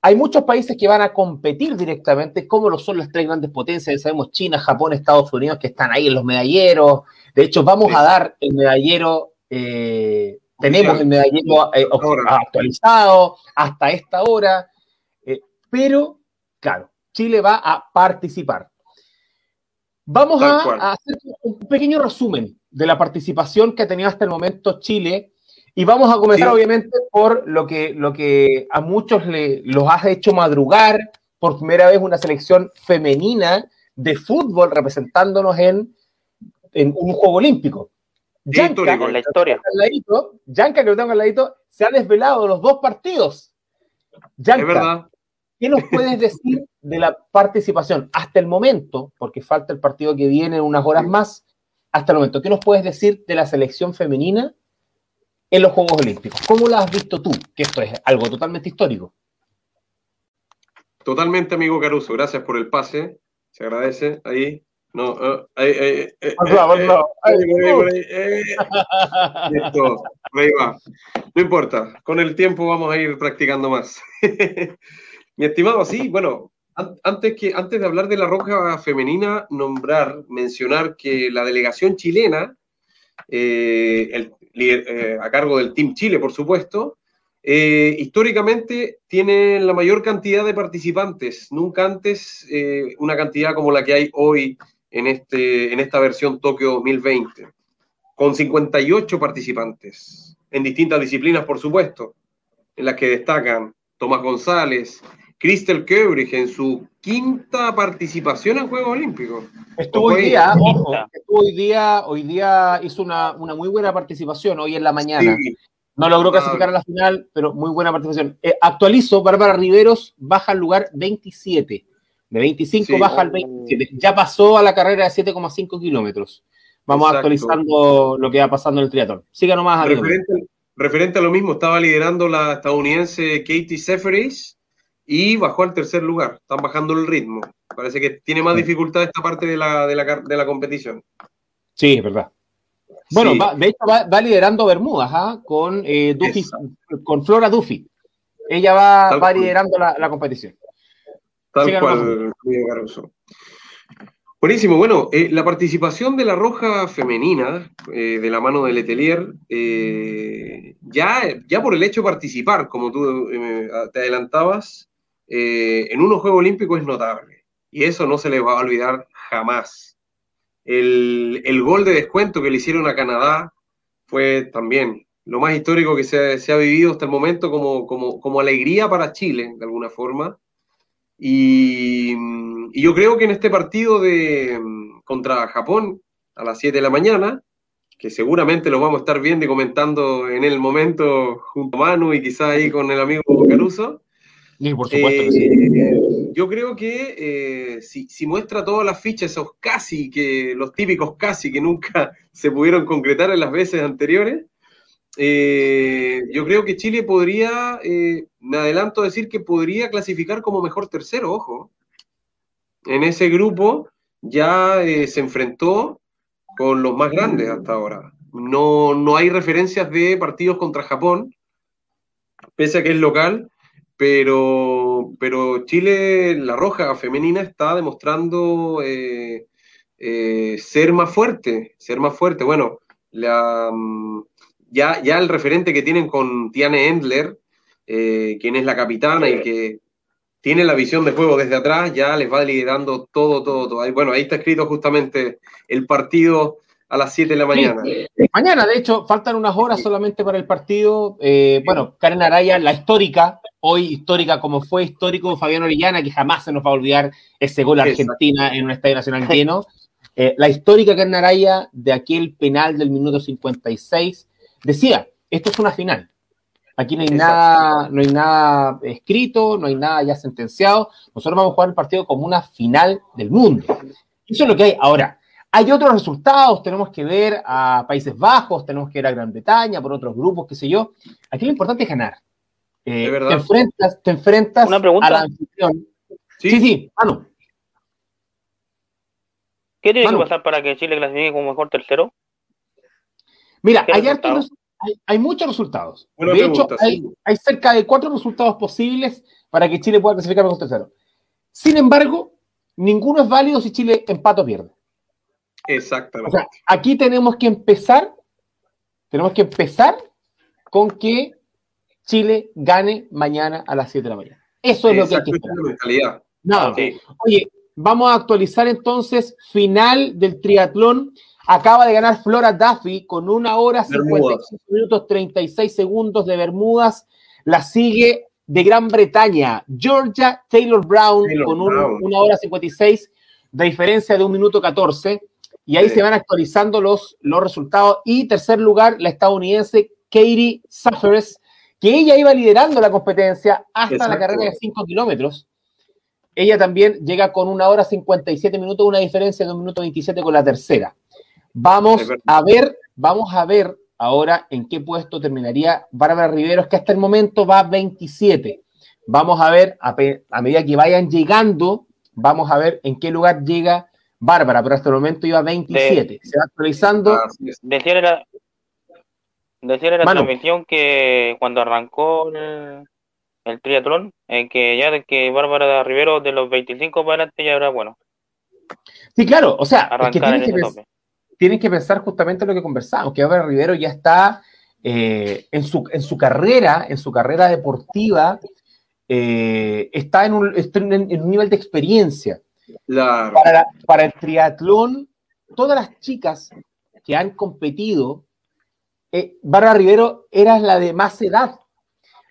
Hay muchos países que van a competir directamente, como lo son las tres grandes potencias, sabemos China, Japón, Estados Unidos, que están ahí en los medalleros. De hecho, vamos a dar el medallero eh, tenemos el medallero eh, actualizado hasta esta hora, eh, pero claro, Chile va a participar. Vamos a, hacer un pequeño resumen de la participación que ha tenido hasta el momento Chile y vamos a comenzar obviamente por lo que, lo que a muchos le, los ha hecho madrugar, por primera vez una selección femenina de fútbol representándonos en, en un Juego Olímpico. Yanka, con la historia. Yanka, que lo tengo al ladito, se ha desvelado los dos partidos. Yanka, verdad. ¿qué nos puedes decir de la participación hasta el momento? Porque falta el partido que viene en unas horas más. Hasta el momento, ¿qué nos puedes decir de la selección femenina en los Juegos Olímpicos? ¿Cómo la has visto tú? Que esto es algo totalmente histórico. Totalmente, amigo Caruso. Gracias por el pase. Se agradece ahí. No, uh, No importa, con el tiempo vamos a ir practicando más. Mi estimado, sí, bueno, antes, que, antes de hablar de la roja femenina, nombrar, mencionar que la delegación chilena, eh, el, eh, a cargo del Team Chile, por supuesto, eh, históricamente tiene la mayor cantidad de participantes, nunca antes una cantidad como la que hay hoy en, este, en esta versión Tokio 2020, con 58 participantes, en distintas disciplinas, por supuesto, en las que destacan Tomás González, Crystal Kebrich en su quinta participación en Juegos Olímpicos. Estuvo hoy día, estuvo hoy día, hoy día hizo una, muy buena participación, hoy en la mañana. No logró clasificar a la final, pero muy buena participación. Eh, actualizo, Bárbara Riveros baja al lugar 27. De 25 baja al 27. Ya pasó a la carrera de 7,5 kilómetros. Vamos actualizando lo que va pasando en el triatlón. Siga nomás. Referente, referente a lo mismo, estaba liderando la estadounidense Katie Seferis y bajó al tercer lugar. Están bajando el ritmo. Parece que tiene más dificultad esta parte de la, de la, competición. Sí, es verdad. Bueno, de hecho va, liderando Bermudas, ¿ah? con, eh, con Flora Duffy. Ella va, va liderando la competición. Tal cual, Caruso. Buenísimo. Bueno, eh, la participación de la Roja femenina eh, de la mano de Letelier, eh, ya, ya por el hecho de participar, como tú te adelantabas, en unos Juegos Olímpicos es notable. Y eso no se les va a olvidar jamás. El, gol de descuento que le hicieron a Canadá fue también lo más histórico que se, ha vivido hasta el momento como, como, como alegría para Chile, de alguna forma. Y, yo creo que en este partido de, contra Japón a las 7 de la mañana, que seguramente lo vamos a estar viendo y comentando en el momento junto a Manu y quizá ahí con el amigo Caruso. Sí, por supuesto eh, Yo creo que eh, si, si, muestra todas las fichas, esos casi, que los típicos casi que nunca se pudieron concretar en las veces anteriores, eh, yo creo que Chile podría, eh, me adelanto a decir que podría clasificar como mejor tercero, ojo. En ese grupo ya eh, se enfrentó con los más grandes hasta ahora. No, no hay referencias de partidos contra Japón, pese a que es local, pero, pero Chile, la roja femenina, está demostrando ser más fuerte, ser más fuerte. Bueno, la, mm, ya, el referente que tienen con Tiane Endler, eh, quien es la capitana y que tiene la visión de juego desde atrás, ya les va liderando todo, todo, todo. Bueno, ahí está escrito justamente el partido a las 7 de la mañana. mañana, de hecho, faltan unas horas solamente para el partido. Eh, bueno, Karen Araya, la histórica, hoy histórica como fue histórico Fabián Orellana, que jamás se nos va a olvidar ese gol a Argentina en un estadio nacional lleno. Eh, la histórica Karen Araya de aquel penal del minuto 56 decía, esto es una final. Aquí no hay nada, no hay nada escrito, no hay nada ya sentenciado. Nosotros vamos a jugar el partido como una final del mundo. Eso es lo que hay. Ahora, hay otros resultados, tenemos que ver a Países Bajos, tenemos que ver a Gran Bretaña, por otros grupos, qué sé yo. Aquí lo importante es ganar. Eh, te enfrentas, te enfrentas a la anfitrión. Sí, sí, sí Manu. ¿Qué tiene que pasar para que Chile clasifique como mejor tercero? Mira, hay, hay, muchos resultados. de hecho, hay, hay, cerca de cuatro resultados posibles para que Chile pueda clasificar mejor tercero. Sin embargo, ninguno es válido si Chile empata o pierde. Exactamente. O sea, aquí tenemos que empezar, tenemos que empezar con que Chile gane mañana a las 7 de la mañana. Eso es lo que hay que esperar. Oye, vamos a actualizar entonces final del triatlón. Acaba de ganar Flora Duffy con una hora 56 minutos 36 segundos de Bermudas. La sigue de Gran Bretaña, Georgia Taylor Brown con una hora 56 de diferencia de un minuto 14. Y ahí se van actualizando los, los resultados. Y tercer lugar, la estadounidense Katie Sufferes, que ella iba liderando la competencia hasta la carrera de 5 kilómetros. Ella también llega con una hora 57 minutos, una diferencia de un minuto 27 con la tercera. Vamos a ver, vamos a ver ahora en qué puesto terminaría Bárbara Riveros, que hasta el momento va 27. Vamos a ver, a, a medida que vayan llegando, vamos a ver en qué lugar llega Bárbara, pero hasta el momento iba 27. se va actualizando. Decía en la, decía la transmisión que cuando arrancó el, triatlón, en que ya de que Bárbara Rivero de los 25 para adelante ya era bueno. Sí, claro, o sea, es que tienen, que pensar, justamente lo que conversamos, que Bárbara Rivero ya está eh, en, su, en su carrera, en su carrera deportiva, eh, está, en un, en un nivel de experiencia. Para, el triatlón, todas las chicas que han competido, eh, Bárbara Rivero era la de más edad.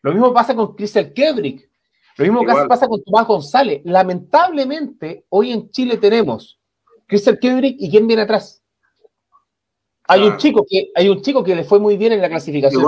Lo mismo pasa con Crystal Kebrick. Lo mismo pasa con Tomás González. Lamentablemente, hoy en Chile tenemos Crystal Kebrick y quién viene atrás. Hay un chico que hay un chico que le fue muy bien en la clasificación.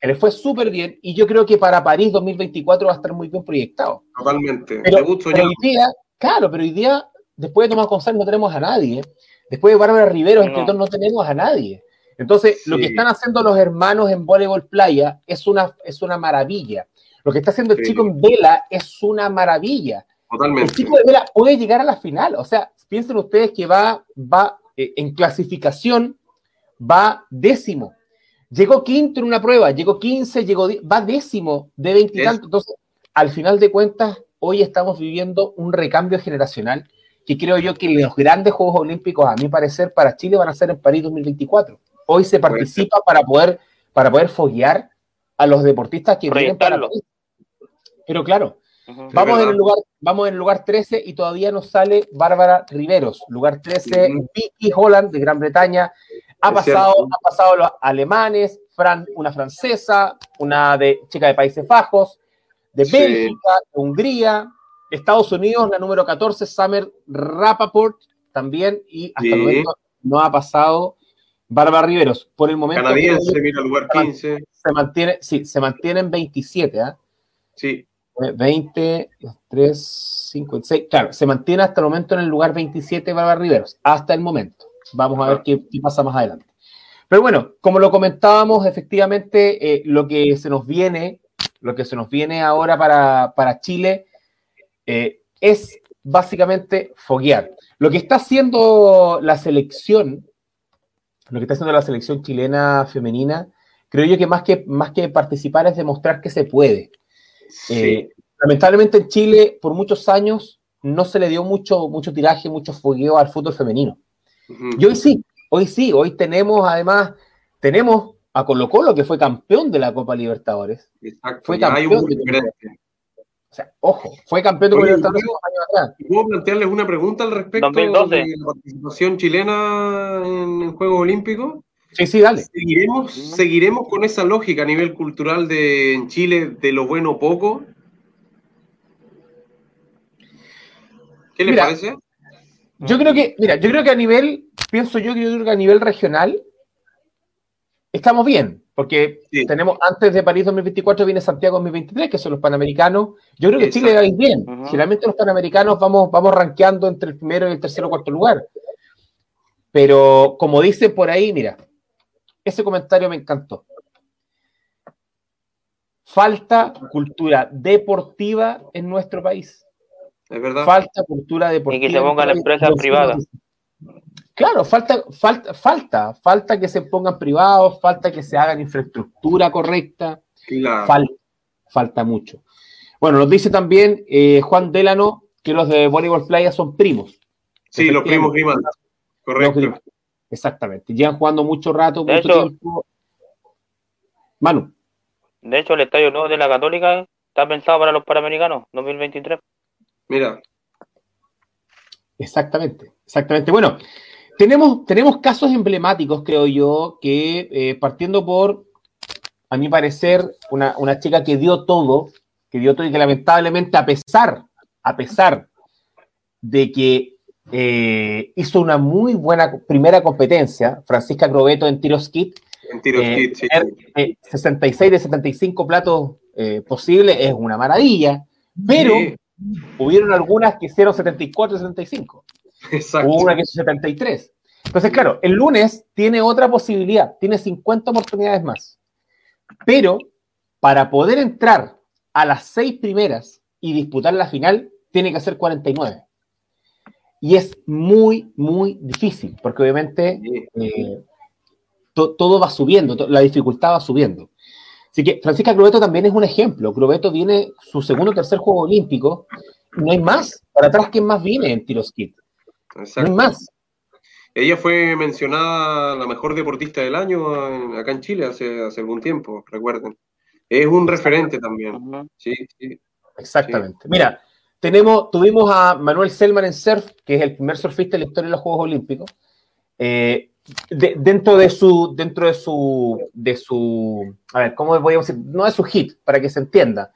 que le fue súper bien y yo creo que para París 2024 va a estar muy bien proyectado. Totalmente. Pero, hoy día, claro, pero hoy día, después de Tomás González no tenemos a nadie. Después de Bárbara Rivero, no. no tenemos a nadie. Entonces, lo que están haciendo los hermanos en voleibol playa es una, es una maravilla. Lo que está haciendo el chico en vela es una maravilla. Totalmente. El chico de vela puede llegar a la final. O sea, piensen ustedes que va, va eh, en clasificación, va décimo Llegó quinto en una prueba, llegó 15, llegó, va décimo de veintitantos. Entonces, al final de cuentas, hoy estamos viviendo un recambio generacional que creo yo que los grandes Juegos Olímpicos, a mi parecer, para Chile van a ser en París 2024. Hoy se participa para poder, para poder foguear a los deportistas que vienen para París. Pero claro, vamos, en el lugar, vamos en el lugar 13 y todavía nos sale Bárbara Riveros, lugar 13, Vicky Holland de Gran Bretaña, ha pasado, ha pasado los alemanes, Fran, una francesa, una de chica de Países Bajos, de Bélgica, de Hungría, Estados Unidos, la número 14, Summer Rappaport, también, y hasta el momento no ha pasado Bárbara Riveros. Por el momento. Canadiense, mira, lugar 15. Se mantiene, sí, se mantienen 27, ¿ah? Sí. 20, 3, 5, 6. Claro, se mantiene hasta el momento en el lugar 27 Bárbara Riveros, hasta el momento. Vamos a ver qué, pasa más adelante. Pero bueno, como lo comentábamos, efectivamente, eh, lo que se nos viene, lo que se nos viene ahora para, Chile eh, es básicamente foguear. Lo que está haciendo la selección, lo que está haciendo la selección chilena femenina, creo yo que más que, más que participar es demostrar que se puede. Eh, lamentablemente en Chile, por muchos años, no se le dio mucho, mucho tiraje, mucho fogueo al fútbol femenino. Y hoy sí, hoy sí, hoy tenemos además, tenemos a Colo Colo que fue campeón de la Copa Libertadores. Exacto, fue campeón de o sea, ojo, fue campeón de Copa Libertadores años atrás. ¿Puedo plantearles una pregunta al respecto de la participación chilena en el Juego Olímpico? Sí, sí, dale. ¿Seguiremos, ¿Seguiremos con esa lógica a nivel cultural de en Chile de lo bueno poco? ¿Qué les parece? Yo creo que, mira, yo creo que a nivel, pienso yo que yo creo que a nivel regional estamos bien. Porque tenemos, antes de París 2024 viene Santiago 2023, que son los Panamericanos. Yo creo que Chile va a ir bien. Generalmente los Panamericanos vamos, vamos rankeando entre el primero y el tercero o cuarto lugar. Pero como dice por ahí, mira, ese comentario me encantó. Falta cultura deportiva en nuestro país. Es verdad. Falta cultura deportiva. Y que se pongan las empresas privadas. Claro, falta, falta, falta, falta que se pongan privados, falta que se hagan infraestructura correcta. Falta, falta mucho. Bueno, nos dice también eh, Juan Delano que los de Voleibol Playa son primos. Sí, los primos Grimaldi. Correcto. Exactamente. Llevan jugando mucho rato, mucho tiempo. Manu. De hecho, el estadio nuevo de la Católica está pensado para los Panamericanos 2023. Mira. Exactamente, exactamente. Bueno, tenemos, tenemos casos emblemáticos, creo yo, que eh, partiendo por, a mi parecer, una, chica que dio todo, que dio todo y que lamentablemente, a pesar, a pesar de que eh, hizo una muy buena primera competencia, Francisca Grobeto en tiros kit. En tiros kit, sí. 66 eh, de 75 platos posibles es una maravilla, pero hubieron algunas que hicieron 74 de 75. Hubo una que hizo 73. Entonces, claro, el lunes tiene otra posibilidad, tiene 50 oportunidades más. Pero para poder entrar a las seis primeras y disputar la final, tiene que hacer 49. Y es muy, muy difícil, porque obviamente eh, todo va subiendo, la dificultad va subiendo. Así que Francisca Crubeto también es un ejemplo. Crubeto viene su segundo o tercer juego olímpico. No hay más. Para atrás, ¿quién más viene en tiros kit? No hay más. Ella fue mencionada la mejor deportista del año acá en Chile hace, hace algún tiempo, recuerden. Es un referente también. Sí, sí. Exactamente. Mira, tenemos, tuvimos a Manuel Selman en surf, que es el primer surfista en la historia de los Juegos Olímpicos. Eh, dentro de su, dentro de su, de su, a ver, ¿cómo voy a decir? No de su hit, para que se entienda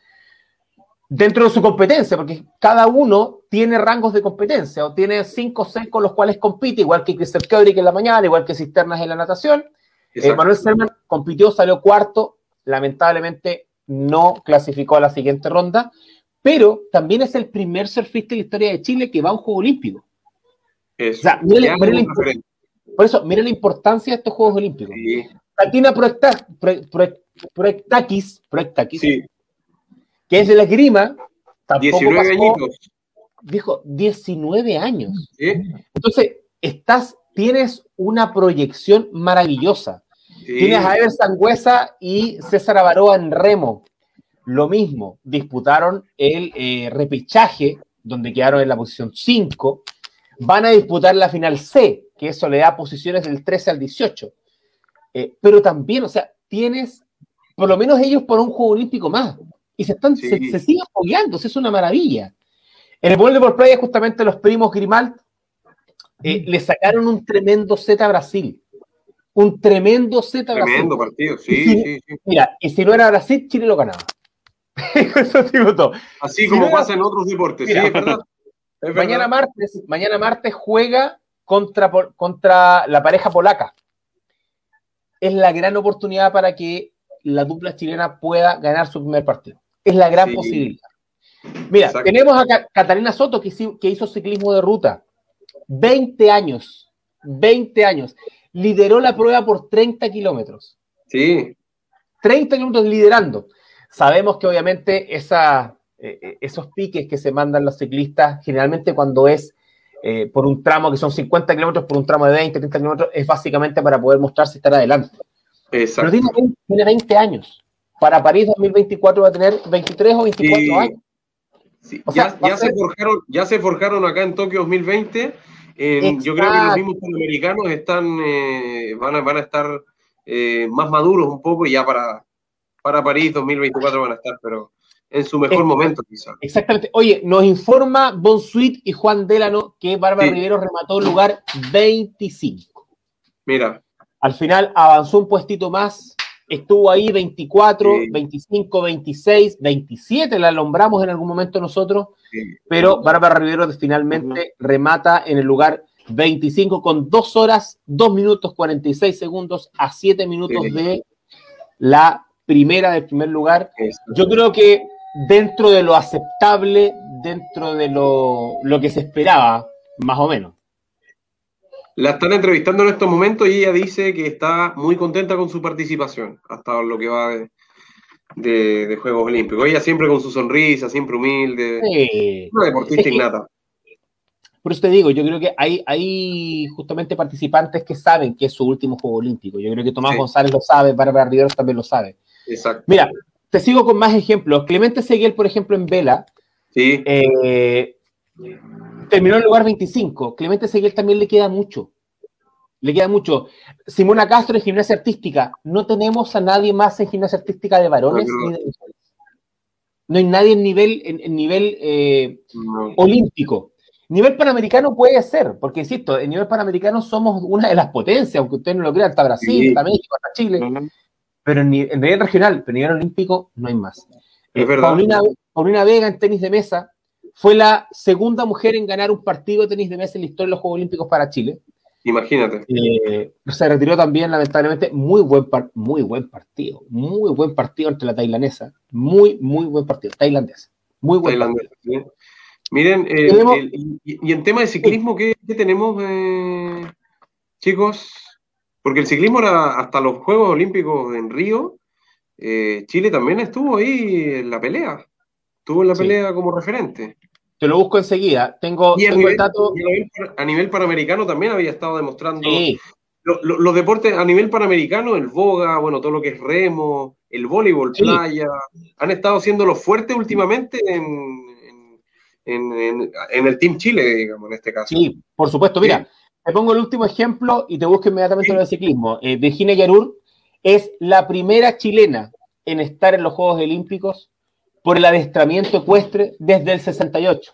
dentro de su competencia, porque cada uno tiene rangos de competencia, o tiene cinco o seis con los cuales compite, igual que Christopher Keurick en la mañana, igual que Cisternas en la natación. Eh, Manuel Selman compitió, salió cuarto, lamentablemente no clasificó a la siguiente ronda, pero también es el primer surfista en la historia de Chile que va a un Juego Olímpico. por eso, mire la importancia de estos Juegos Olímpicos. Sí. Tatina Proectakis, Proectakis sí que es de la grima, 19 añitos. Dijo, 19 años. Entonces, estás, tienes una proyección maravillosa. Tienes a Ever Sangüesa y César Avaroa en remo. Lo mismo, disputaron el eh, repechaje, donde quedaron en la posición 5. Van a disputar la final C, que eso le da posiciones del 13 al 18. Eh, pero también, o sea, tienes por lo menos ellos por un juego olímpico más y se, están, se, siguen apoyando, es una maravilla. En el por Playa, justamente los primos Grimald eh, le sacaron un tremendo Z a Brasil. Un tremendo Z a Brasil. Tremendo partido, sí, sí, sí, Mira, y si no era Brasil, Chile lo ganaba. Eso todo. Así como pasa en otros deportes, sí, es verdad. mañana, Martes, mañana martes juega contra, contra la pareja polaca. Es la gran oportunidad para que la dupla chilena pueda ganar su primer partido. Es la gran posibilidad. Mira, tenemos a Catalina Soto que, hizo ciclismo de ruta. 20 años. 20 años. Lideró la prueba por 30 kilómetros. Sí. 30 kilómetros liderando. Sabemos que obviamente esa, eh, eh, esos piques que se mandan los ciclistas, generalmente cuando es eh, por un tramo que son 50 kilómetros, por un tramo de 20, 30 kilómetros, es básicamente para poder mostrarse estar adelante. Exacto. Pero tiene 20 años para París 2024 va a tener 23 o 24 años. ya, se forjaron, ya se forjaron acá en Tokio 2020. yo creo que los mismos panamericanos están, eh, van, a, van a estar eh, más maduros un poco y ya para, para París 2024 van a estar, pero en su mejor momento quizás. Exactamente. Oye, nos informa Bonsuit y Juan Delano que Bárbara Rivero remató el lugar 25. Mira. Al final avanzó un puestito más, estuvo ahí 24, 25, 26, 27, la alumbramos en algún momento nosotros, pero Bárbara Rivero finalmente remata en el lugar 25 con 2 horas, 2 minutos 46 segundos a 7 minutos de la primera del primer lugar. Yo creo que dentro de lo aceptable, dentro de lo, lo que se esperaba, más o menos. La están entrevistando en estos momentos y ella dice que está muy contenta con su participación, hasta lo que va de, Juegos Olímpicos. Ella siempre con su sonrisa, siempre humilde, una deportista innata. Por eso te digo, yo creo que hay, hay justamente participantes que saben que es su último Juego Olímpico. Yo creo que Tomás González lo sabe, Bárbara Riveros también lo sabe. Exacto. Mira, te sigo con más ejemplos. Clemente Seguel, por ejemplo, en Vela, sí. Eh, terminó en el lugar 25. Clemente Seguel también le queda mucho. Le queda mucho. Simona Castro en gimnasia artística. No tenemos a nadie más en gimnasia artística de varones no, ni de mujeres. No hay nadie en nivel, en, nivel eh, olímpico. Nivel panamericano puede ser, porque insisto, en nivel panamericano somos una de las potencias, aunque ustedes no lo crean, está Brasil, está México, está Chile, pero en, nivel regional, pero en nivel olímpico no hay más. Es verdad. Paulina, Paulina Vega en tenis de mesa fue la segunda mujer en ganar un partido de tenis de mesa en la historia de los Juegos Olímpicos para Chile. Imagínate. Eh, se retiró también, lamentablemente, muy buen, muy buen partido, muy buen partido entre la tailandesa, muy, muy buen partido, tailandesa, muy buen partido. Miren, eh, y, en tema de ciclismo, ¿qué, tenemos, eh, chicos? Porque el ciclismo era hasta los Juegos Olímpicos en Río, Chile también estuvo ahí en la pelea, estuvo en la pelea como referente. Te lo busco enseguida. Tengo, a, nivel, a, nivel, panamericano también había estado demostrando los, deportes a nivel panamericano, el boga, bueno, todo lo que es remo, el voleibol, playa, han estado siendo los fuertes últimamente en, en, el Team Chile, digamos, en este caso. Sí, por supuesto. Mira, te pongo el último ejemplo y te busco inmediatamente en el ciclismo. Eh, Virginia Yarur es la primera chilena en estar en los Juegos Olímpicos por el adestramiento ecuestre desde el 68.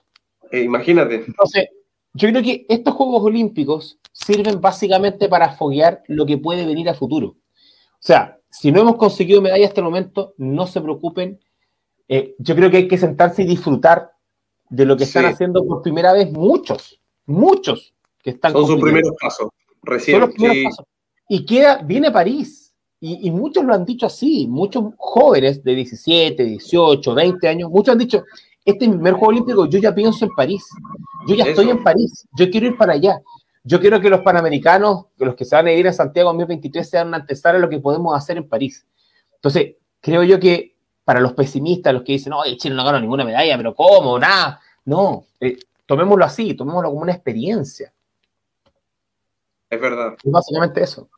Eh, imagínate. Entonces, yo creo que estos Juegos Olímpicos sirven básicamente para foguear lo que puede venir a futuro. O sea, si no hemos conseguido medalla hasta el momento, no se preocupen. Eh, yo creo que hay que sentarse y disfrutar de lo que están haciendo por primera vez muchos, muchos que están. Son sus primeros pasos, recién. Son los primeros pasos. Y queda, viene París. Y, muchos lo han dicho así, muchos jóvenes de 17, 18, 20 años, muchos han dicho, este es mi primer Juego Olímpico, yo ya pienso en París, yo ya estoy en París, yo quiero ir para allá. Yo quiero que los panamericanos, que los que se van a ir a Santiago en 2023 sean una antesala de lo que podemos hacer en París. Entonces, creo yo que para los pesimistas, los que dicen, oye, Chile no ganó ninguna medalla, pero ¿cómo? Nada. No, eh, tomémoslo así, tomémoslo como una experiencia. Es verdad. Es básicamente eso.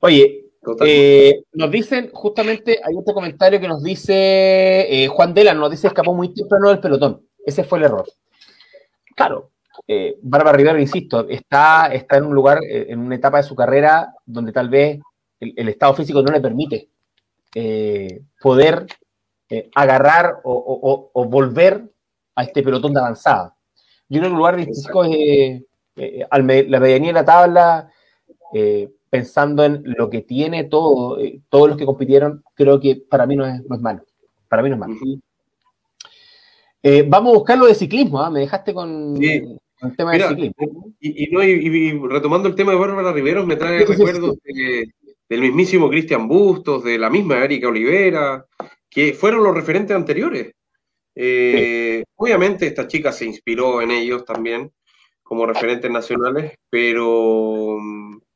Oye, eh, nos dicen, justamente, hay otro comentario que nos dice eh, Juan Dela, nos dice escapó muy temprano del pelotón. Ese fue el error. Claro, eh, Bárbara Rivero, insisto, está, está en un lugar, en una etapa de su carrera donde tal vez el, estado físico no le permite poder agarrar o, volver a este pelotón de avanzada. Yo creo que el lugar de físico es la medianía de la tabla pensando en lo que tiene todo, eh, todos los que compitieron, creo que para mí no es, no es malo. Para mí no es malo. Eh, vamos a buscar lo de ciclismo, ¿ah? me dejaste con, el tema de ciclismo. Y, no, y, retomando el tema de Bárbara Riveros, me trae recuerdos del mismísimo Cristian Bustos, de la misma Erika Olivera, que fueron los referentes anteriores. Eh, obviamente esta chica se inspiró en ellos también como referentes nacionales, pero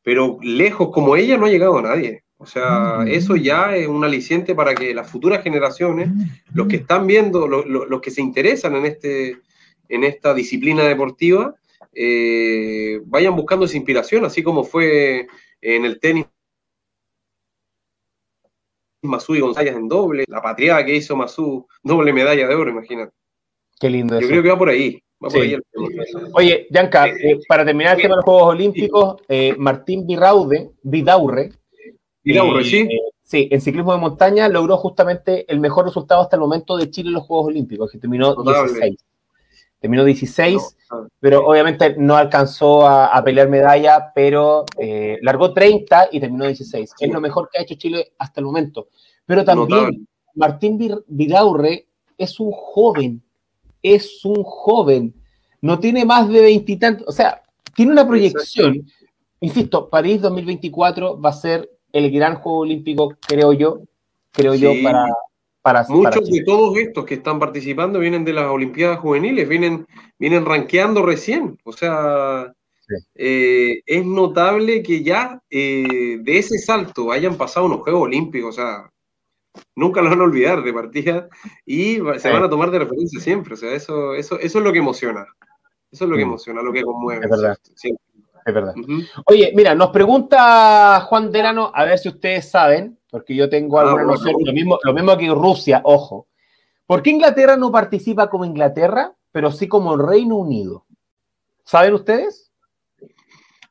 pero lejos como ella no ha llegado a nadie. O sea, mm. eso ya es un aliciente para que las futuras generaciones, los que están viendo, los que se interesan en, este, en esta disciplina deportiva, eh, vayan buscando esa inspiración, así como fue en el tenis. Masú y González en doble, la patriada que hizo Masú, doble medalla de oro, imagínate. Qué lindo. Yo creo que va por ahí. Oye, Yanka, eh, para terminar el tema de los Juegos Olímpicos, eh, Martín Viraude, Vidaurre, Vidaurre, eh, sí. sí, en ciclismo de montaña logró justamente el mejor resultado hasta el momento de Chile en los Juegos Olímpicos, que terminó 16. Terminó 16, pero obviamente no alcanzó a, pelear medalla, pero largó 30 y terminó 16. Es lo mejor que ha hecho Chile hasta el momento. Pero también Martín Vidaurre es un joven es un joven, no tiene más de veintitantos, o sea, tiene una proyección. Insisto, París 2024 va a ser el gran Juego Olímpico, creo yo, creo yo, para, para Muchos de todos estos que están participando vienen de las Olimpiadas Juveniles, vienen, vienen rankeando recién. O sea, eh, es notable que ya eh, de ese salto hayan pasado unos Juegos Olímpicos, o sea, nunca los van a olvidar de partida y se van a tomar de referencia siempre. O sea, eso, eso, eso es lo que emociona. Eso es lo que mm. emociona, lo que conmueve. Es verdad. Es verdad. Oye, mira, nos pregunta Juan Delano, a ver si ustedes saben, porque yo tengo ah, alguna noción, lo mismo, lo mismo que Rusia, ojo. ¿Por qué Inglaterra no participa como Inglaterra, pero sí como Reino Unido? ¿Saben ustedes?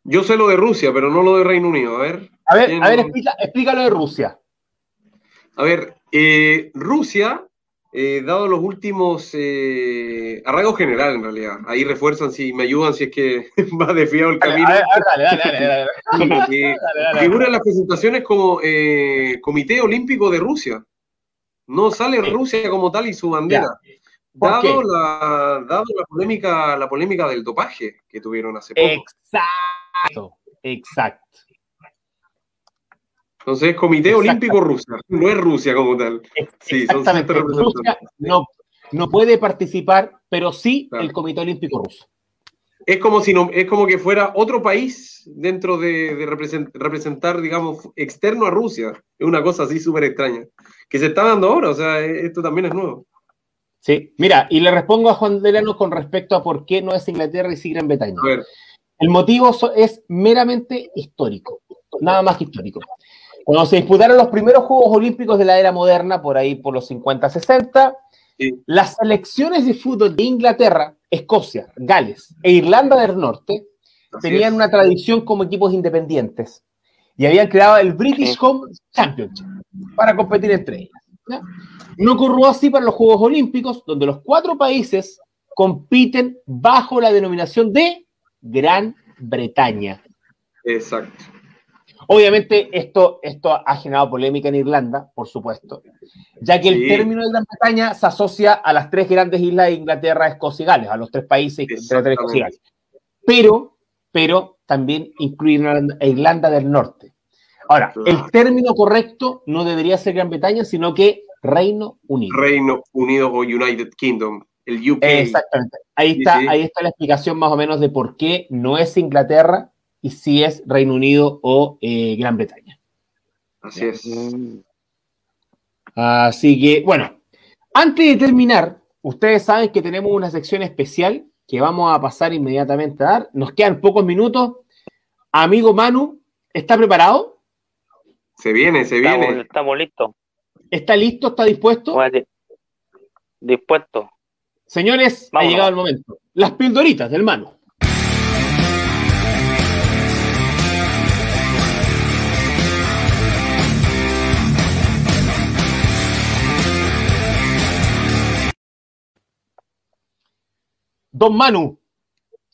Yo sé lo de Rusia, pero no lo de Reino Unido. A ver. A ver, a ver explica, explícalo de Rusia. A ver, eh, Rusia eh, dado los últimos eh, arraigos general en realidad, ahí refuerzan si me ayudan si es que va desviado el camino. Dale, dale, dale, Figura en las presentaciones como eh, Comité Olímpico de Rusia. No sale Rusia como tal y su bandera. Dado la, dado la polémica, la polémica del dopaje que tuvieron hace poco. Exacto, exacto. Entonces, Comité Olímpico Rusia, no es Rusia como tal. Sí, son Rusia no, no puede participar, pero sí el Comité Olímpico Ruso. Es como si no, es como que fuera otro país dentro de, representar, digamos, externo a Rusia. Es una cosa así súper extraña. Que se está dando ahora, o sea, e, esto también es nuevo. Sí, mira, y le respondo a Juan Delano con respecto a por qué no es Inglaterra y sí Gran Bretaña. El motivo es meramente histórico, nada más que histórico. Cuando se disputaron los primeros Juegos Olímpicos de la era moderna, por ahí por los 50-60, las selecciones de fútbol de Inglaterra, Escocia, Gales e Irlanda del Norte tenían una tradición como equipos independientes y habían creado el British Home Championship para competir entre ellas. No ocurrió así para los Juegos Olímpicos, donde los cuatro países compiten bajo la denominación de Gran Bretaña. Exacto. Obviamente esto, esto ha generado polémica en Irlanda, por supuesto, ya que el término de Gran Bretaña se asocia a las tres grandes islas de Inglaterra, Escocia y Gales, a los tres países de Escocia y Gales. Pero, pero también incluye Irlanda del Norte. Ahora, el término correcto no debería ser Gran Bretaña, sino que Reino Unido. Reino Unido o United Kingdom, el UK. Exactamente. Ahí está, ahí está la explicación más o menos de por qué no es Inglaterra, y si es Reino Unido o eh, Gran Bretaña. Así es. Así que, bueno, antes de terminar, ustedes saben que tenemos una sección especial que vamos a pasar inmediatamente a dar. Nos quedan pocos minutos. Amigo Manu, ¿está preparado? Se viene, se viene. Estamos, listos. ¿Está listo? ¿Está dispuesto? dispuesto. Señores, ha llegado el momento. Las pildoritas del Manu. Don Manu,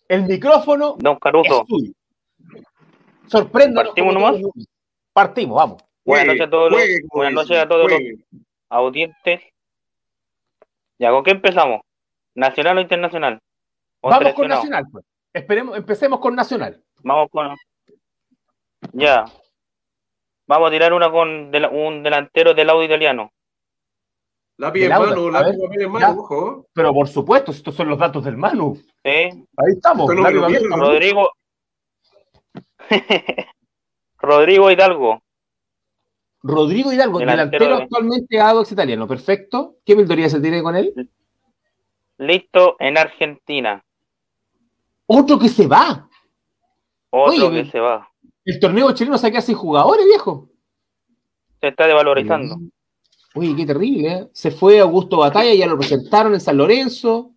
el micrófono Don Caruso. ¿Partimos nomás? Partimos, vamos. Buenas noches a todos, los, buenas noches a todos los audientes. Ya, ¿con qué empezamos? ¿Nacional o internacional? vamos con Nacional, pues. Esperemos, empecemos con Nacional. Vamos con. Ya. Vamos a tirar una con un delantero del audio italiano. Lápiz en mano, lápiz en mano, ojo. Pero por supuesto, estos son los datos del Manu. Sí. Ahí estamos. Rodrigo. Rodrigo Hidalgo. Rodrigo Hidalgo, delantero, actualmente a Adox Italiano. Perfecto. ¿Qué mentoría se tiene con él? Listo en Argentina. Otro que se va. Otro que se va. El torneo chileno saca así jugadores, viejo. Se está devalorizando. Uy, qué terrible. ¿eh? Se fue Augusto Batalla, ya lo presentaron en San Lorenzo.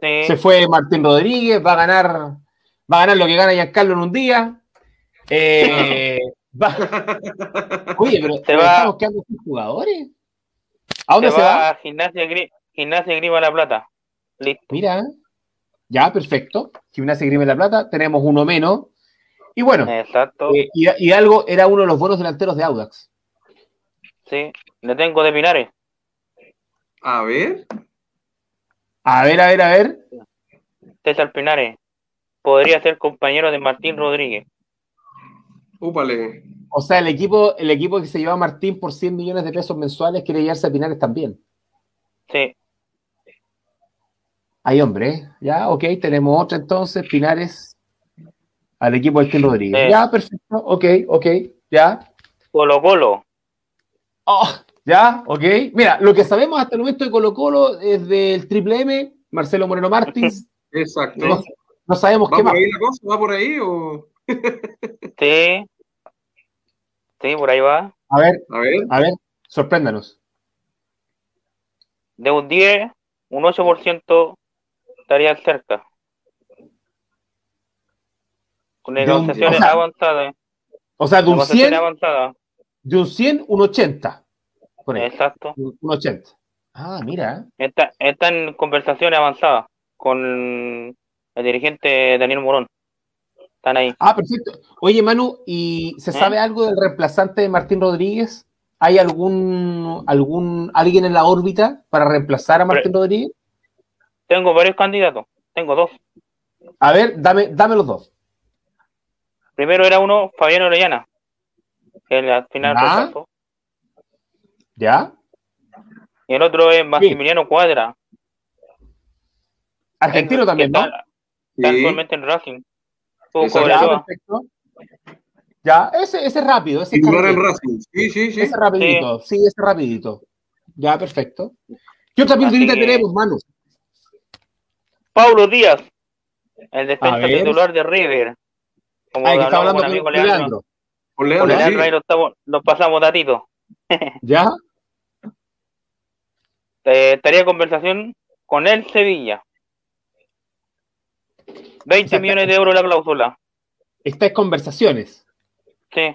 Se fue Martín Rodríguez, va a ganar, va a ganar lo que gana Giancarlo en un día. Eh, Oye, pero se va... estamos quedando sin jugadores. ¿A dónde se, va? Gimnasia, Gimnasia Grima La Plata. Listo. Mira, ya, perfecto. Gimnasia Grima La Plata, tenemos uno menos. Y bueno, Exacto. Eh, y, algo era uno de los buenos delanteros de Audax. Sí, le tengo de Pinares. A ver. A ver, a ver, a ver. César Pinares. Podría ser compañero de Martín Rodríguez. Úpale. O sea, el equipo, el equipo que se lleva a Martín por 100 millones de pesos mensuales quiere llevarse a Pinares también. Sí. Hay hombre, ¿eh? ya, ok, tenemos otra entonces, Pinares al equipo de Ken Rodríguez. Sí. Ya, perfecto, ok, ok, ya. Colo Colo. Oh, ya, ok. Mira, lo que sabemos hasta el momento de Colo Colo es del Triple M, Marcelo Moreno Martins. Exacto. No, no sabemos ¿Va qué por más. ahí la cosa? ¿Va por ahí o...? Sí. Sí, por ahí va. A ver, A ver. a ver, sorpréndanos. De un 10, un 8% estaría cerca. Con negociaciones o sea, avanzadas. O sea, de un 100, Negociaciones avanzadas. de un 100, un 80. Por ahí, Exacto. un 80. Ah, mira. Está, está en conversaciones avanzadas con el dirigente Daniel Morón. Están ahí. Ah, perfecto. Oye, Manu, ¿y se ¿Eh? sabe algo del reemplazante de Martín Rodríguez? ¿Hay algún, algún alguien en la órbita para reemplazar a Martín Rodríguez? Tengo varios candidatos. Tengo dos. A ver, dame, dame los dos. Primero era uno, Fabián Orellana. Que al final Ya. ¿Ya? Y el otro es Maximiliano Cuadra. Argentino también, ¿no? Está, está Sí. actualmente en Racing. Ya, perfecto. Ya, ese, ese es rápido, ese. Racing. Sí, sí, sí. Ese rapidito, sí, ese rapidito. Ya, perfecto. ¿Qué otra que- tenemos, Manu? Paulo Díaz, el defensa titular de River. Como Ah, que está hablamos hablando con con, Leandro. Leandro. Con Con Leandro, Leandro sí. ahí lo, estamos, lo pasamos datito. ¿Ya? Eh, estaría en conversación con el Sevilla. 20 Exacto. millones de euros la cláusula. Está en conversaciones. Sí.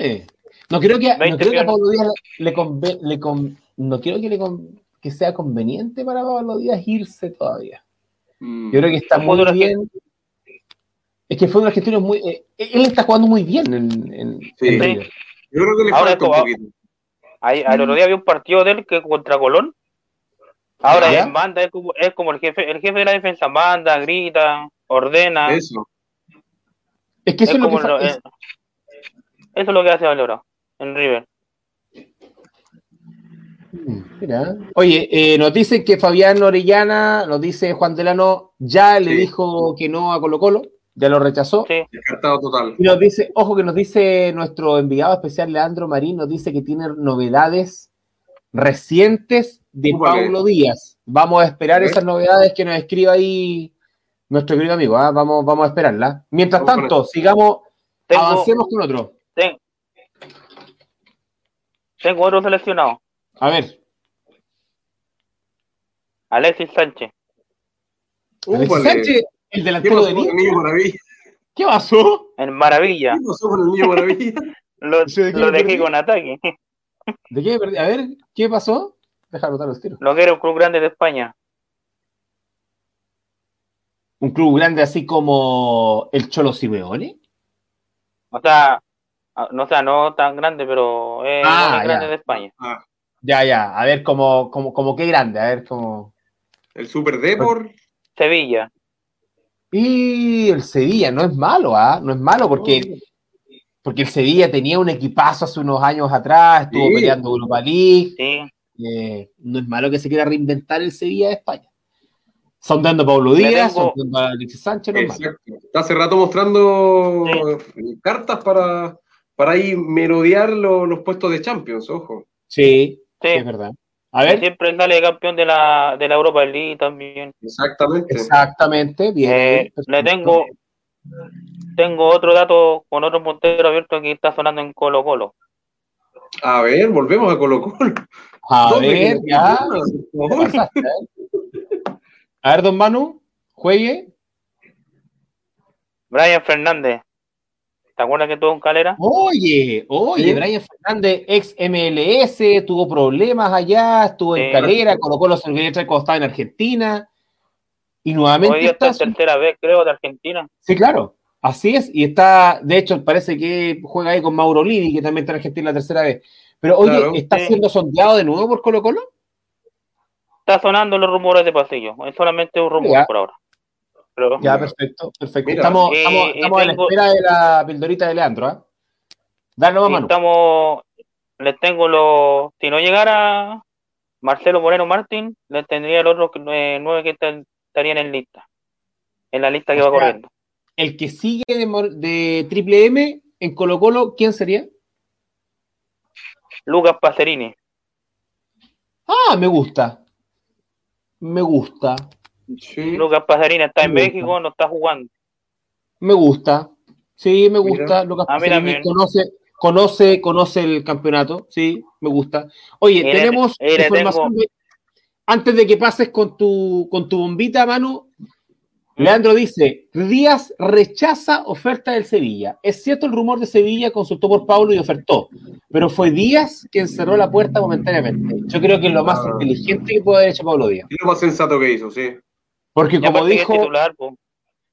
Eh, No creo que, no 20 creo que a. Pablo Díaz le, conve- le con- no creo que, le con- que sea conveniente para Pablo Díaz irse todavía. Mm. Yo creo que está muy bien. Es que el fútbol argentino es muy. eh, él está jugando muy bien en, en, Sí. en River. Yo creo que le Ahora falta un poquito. Ahí, al otro día había un partido de él que contra Colón. Ahora ¿Ya? él manda, es como, es como el jefe, el jefe de la defensa, manda, grita, ordena. Es, Eso. Es que eso es, lo que lo- es- eh, eso es lo que hace Valero en River. Mira. Oye, eh, nos dicen que Fabián Orellana, nos dice Juan Delano, ya le Sí. dijo que no a Colo Colo, ya lo rechazó. Sí. Descartado total. Y nos dice, ojo que nos dice nuestro enviado especial Leandro Marín, nos dice que tiene novedades recientes de. Paulo Díaz. Vamos a esperar ¿Eh? esas novedades que nos escriba ahí nuestro querido amigo, ¿ah? vamos, vamos a esperarla. Mientras Vamos tanto, sigamos, Tengo, avancemos con otro. ten- tengo otro seleccionado, A ver, Alexis Sánchez. Alexis. Sánchez, el ¿Qué delantero de niño maravilla? ¿Qué pasó? En Maravilla. ¿Qué pasó con el niño maravilla? Lo, ¿Yo de qué lo dejé con ataque. ¿De qué perdí? A ver, ¿qué pasó? Déjalo anotar los tiros. Lo que era un club grande de España. Un club grande así como el Cholo Simeone. O sea, ah, no, o sea, no tan grande, pero es Ah, grande ya. de España. Ah, Ya, ya, a ver como, como, como qué grande, a ver como. el Super Depor. Sevilla. Y el Sevilla no es malo, ¿ah? No es malo porque, porque el Sevilla tenía un equipazo hace unos años atrás, estuvo Sí. peleando Europa League. Sí. eh, no es malo que se quiera reinventar el Sevilla de España. Sondando a Pablo Díaz, tengo- sondando a Alexis Sánchez, no es malo. Exacto. Está hace rato mostrando cartas para, para ahí merodear lo- los puestos de Champions, ojo. Sí, Sí. sí, es verdad. A ver, Siempre sale campeón de la, de la Europa League también. Exactamente. exactamente, bien. Eh, le tengo tengo otro dato con otro puntero abierto que está sonando en Colo Colo. A ver, volvemos a Colo Colo. A ¿Dónde ver, ya. Por ¿Qué favor. pasaste, eh? A ver, don Manu, juegue. Brian Fernández. ¿Te acuerdas que tuvo un calera? Oye, oye, Sí. Brian Fernández, ex MLS, tuvo problemas allá, estuvo en Sí. Calera, colocó los serviletas cuando estaba en Argentina. Y Hoy nuevamente día está tercera vez, creo, de Argentina. Sí, claro, así es. Y está, de hecho, parece que juega ahí con Mauro Livi, que también está en Argentina la tercera vez. Pero oye, Claro, ¿está sí. siendo sondeado de nuevo por Colo Colo? Está sonando los rumores de pasillo. Es solamente un rumor Ya. por ahora. Pero, Ya, perfecto, perfecto. Mira. Estamos, Y- estamos, y estamos a la espera de la pildorita de Leandro, ¿ah? Dale Manu. Estamos, les tengo los, si no llegara Marcelo Moreno Martín, les tendría el otro eh, nueve que estarían en lista, en la lista que O va sea, corriendo. El que sigue de, de Triple M en Colo Colo, ¿quién sería? Lucas Pacerini. Ah, me gusta. Me gusta. Sí. Lucas Pacerini está en. México, no está jugando. Me gusta. Sí, me gusta. Lucas A mí Pacerini también. conoce, conoce, conoce el campeonato. Sí, me gusta. Oye, tenemos información de- Antes de que pases con tu, con tu bombita, Manu, ¿Mm? Leandro dice, Díaz rechaza oferta del Sevilla. Es cierto el rumor de Sevilla consultó por Pablo y ofertó, pero fue Díaz quien cerró la puerta momentáneamente. Yo creo que es lo más Ah. inteligente que puede haber hecho Pablo Díaz. Es lo más sensato que hizo, sí. Porque como dijo, titular,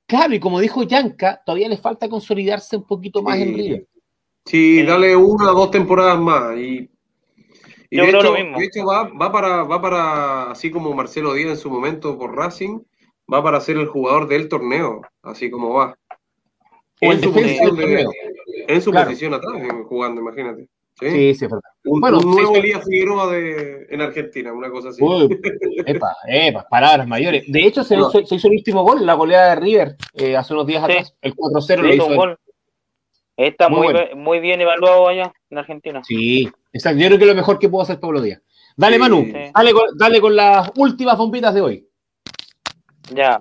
claro, y como dijo Yanka, todavía le falta consolidarse un poquito más Sí. en River. Sí, dale una o dos temporadas más. Y, y Yo de, creo hecho, lo mismo. de hecho va, va para, va para, así como Marcelo Díaz en su momento por Racing, va para ser el jugador del torneo, así como va. O el En su posición, del de- torneo. en su Claro. posición atrás, jugando, imagínate. ¿Sí? Sí, sí, es verdad. Un, Bueno, un nuevo sí. Elías Figueroa de, en Argentina, una cosa así. Uy, epa, epa, palabras mayores. De hecho, se, No. hizo, se hizo el último gol, la goleada de River, eh, hace unos días Sí. atrás. El 4-0 lo hizo hizo. un gol. Está Muy muy, bueno. be- muy bien evaluado allá en Argentina. Sí, exacto. Yo creo que es lo mejor que pudo hacer Pablo Díaz. Dale, Sí. Manu, Sí. dale con, dale con las últimas bombitas de hoy. Ya,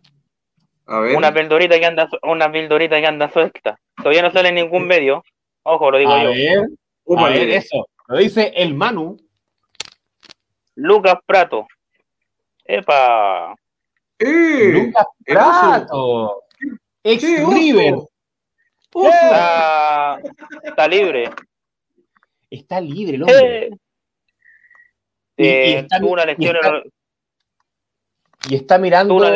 A ver. una pildorita que anda, una pildorita que anda suelta. Todavía no sale en ningún medio. Ojo, lo digo A yo. ver, a Úpale. ver, eso. Lo dice el Manu. Lucas Prato. Epa. ¡Eh! Lucas. Prato. Ex. River. ¡Oso! Está, está libre. Está libre el hombre. Eh, Y- y eh, está- una y lesión está- en el- Y está mirando Una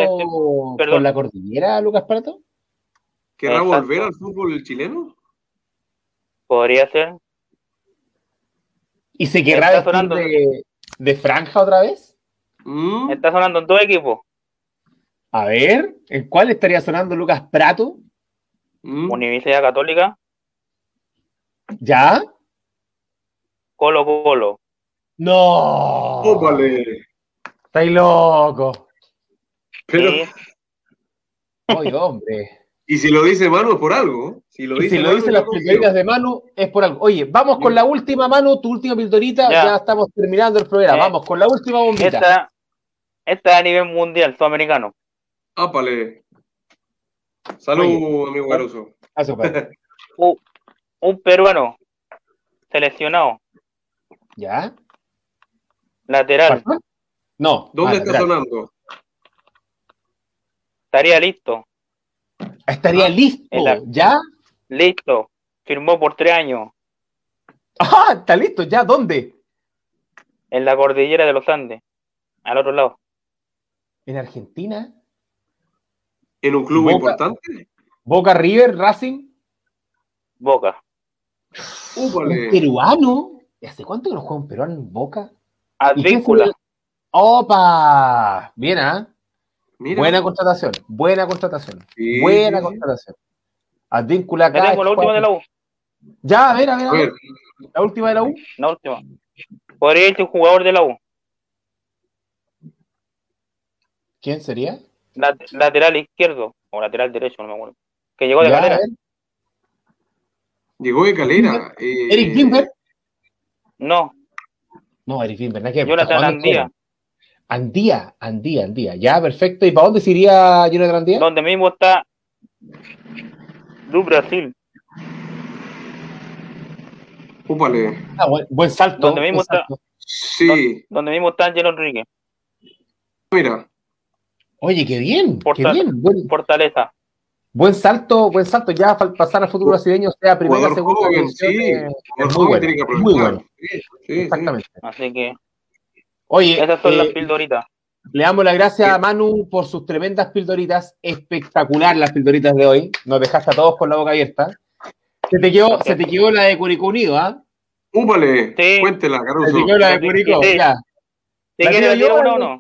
por la cordillera, Lucas Prato. ¿Querrá Exacto. volver al fútbol chileno? Podría ser. ¿Y se querrá vestir sonando. de, de franja otra vez? ¿Mm? Está sonando en dos equipos. A ver, ¿en cuál estaría sonando Lucas Prato? ¿Mm? Universidad Católica, ¿Ya? Colo Colo. No. Ópale. Estáis loco. Pero. Oye, hombre. Y si lo dice Manu es por algo. Si lo Y dice si lo Manu, las pildoritas de Manu, es por algo. Oye, vamos con la última mano, tu última pildorita. Ya, Ya. estamos terminando el programa. Eh, vamos con la última bombita. Esta, esta es a nivel mundial, sudamericano. Ápale. Salud, Oye. amigo Garuso. Eso, padre. Un, un peruano seleccionado, ¿Ya? lateral. No. ¿Dónde ah, está lateral. sonando? estaría listo. Estaría listo. en la- ¿Ya? Listo. Firmó por tres años Ah, está listo. ¿Ya? ¿Dónde? en la cordillera de los Andes, al otro lado. En Argentina. ¿En un club Boca. importante? Boca River, Racing. Boca. Un Úpale. peruano. ¿Y ¿Hace cuánto que no juega un peruano en Boca? ¿Y quién Advíncula. ¡Opa! Bien, ¿ah? Mira. Buena contratación. Buena contratación. Sí, buena contratación. Advíncula acá. tengo la última de la U. Ya, a ver, a ver, a ver. La última de la U. La última. Podría irse un jugador de la U. ¿Quién sería? Lat- lateral izquierdo o lateral derecho, no me acuerdo. Que llegó de Ya, calera. llegó de calera. eh, Eric Gimber. No, No, Eric Gimber. nada que ver, Jonathan Andía. Andía, Andía, Andía. Ya, perfecto. ¿Y para dónde se iría Jonathan Andía? donde mismo está du Brasil. Úpale. Ah, buen, buen salto. Donde mismo está. salto. Sí, Donde mismo está Angelo Enrique. mira. Oye, qué bien, qué bien. Buen, Fortaleza. buen salto, buen salto. Ya pasar al fútbol brasileño, sea primera, segunda joven, sí. eh, es muy joven bueno. tiene que es Muy bueno, Sí, sí, sí. exactamente. Así que Oye, esas son eh, las pildoritas. le damos las gracias a Manu por sus tremendas pildoritas. Espectacular las pildoritas de hoy. Nos dejaste a todos con la boca abierta. Se te quedó, se te quedó la de Curicó Unido, ¿ah? Úpale. Sí. Cuéntela, Se Caruso. te quedó la de Curicó, sí. ya. ¿Te ¿La quieres tiro la tiro yo uno o no?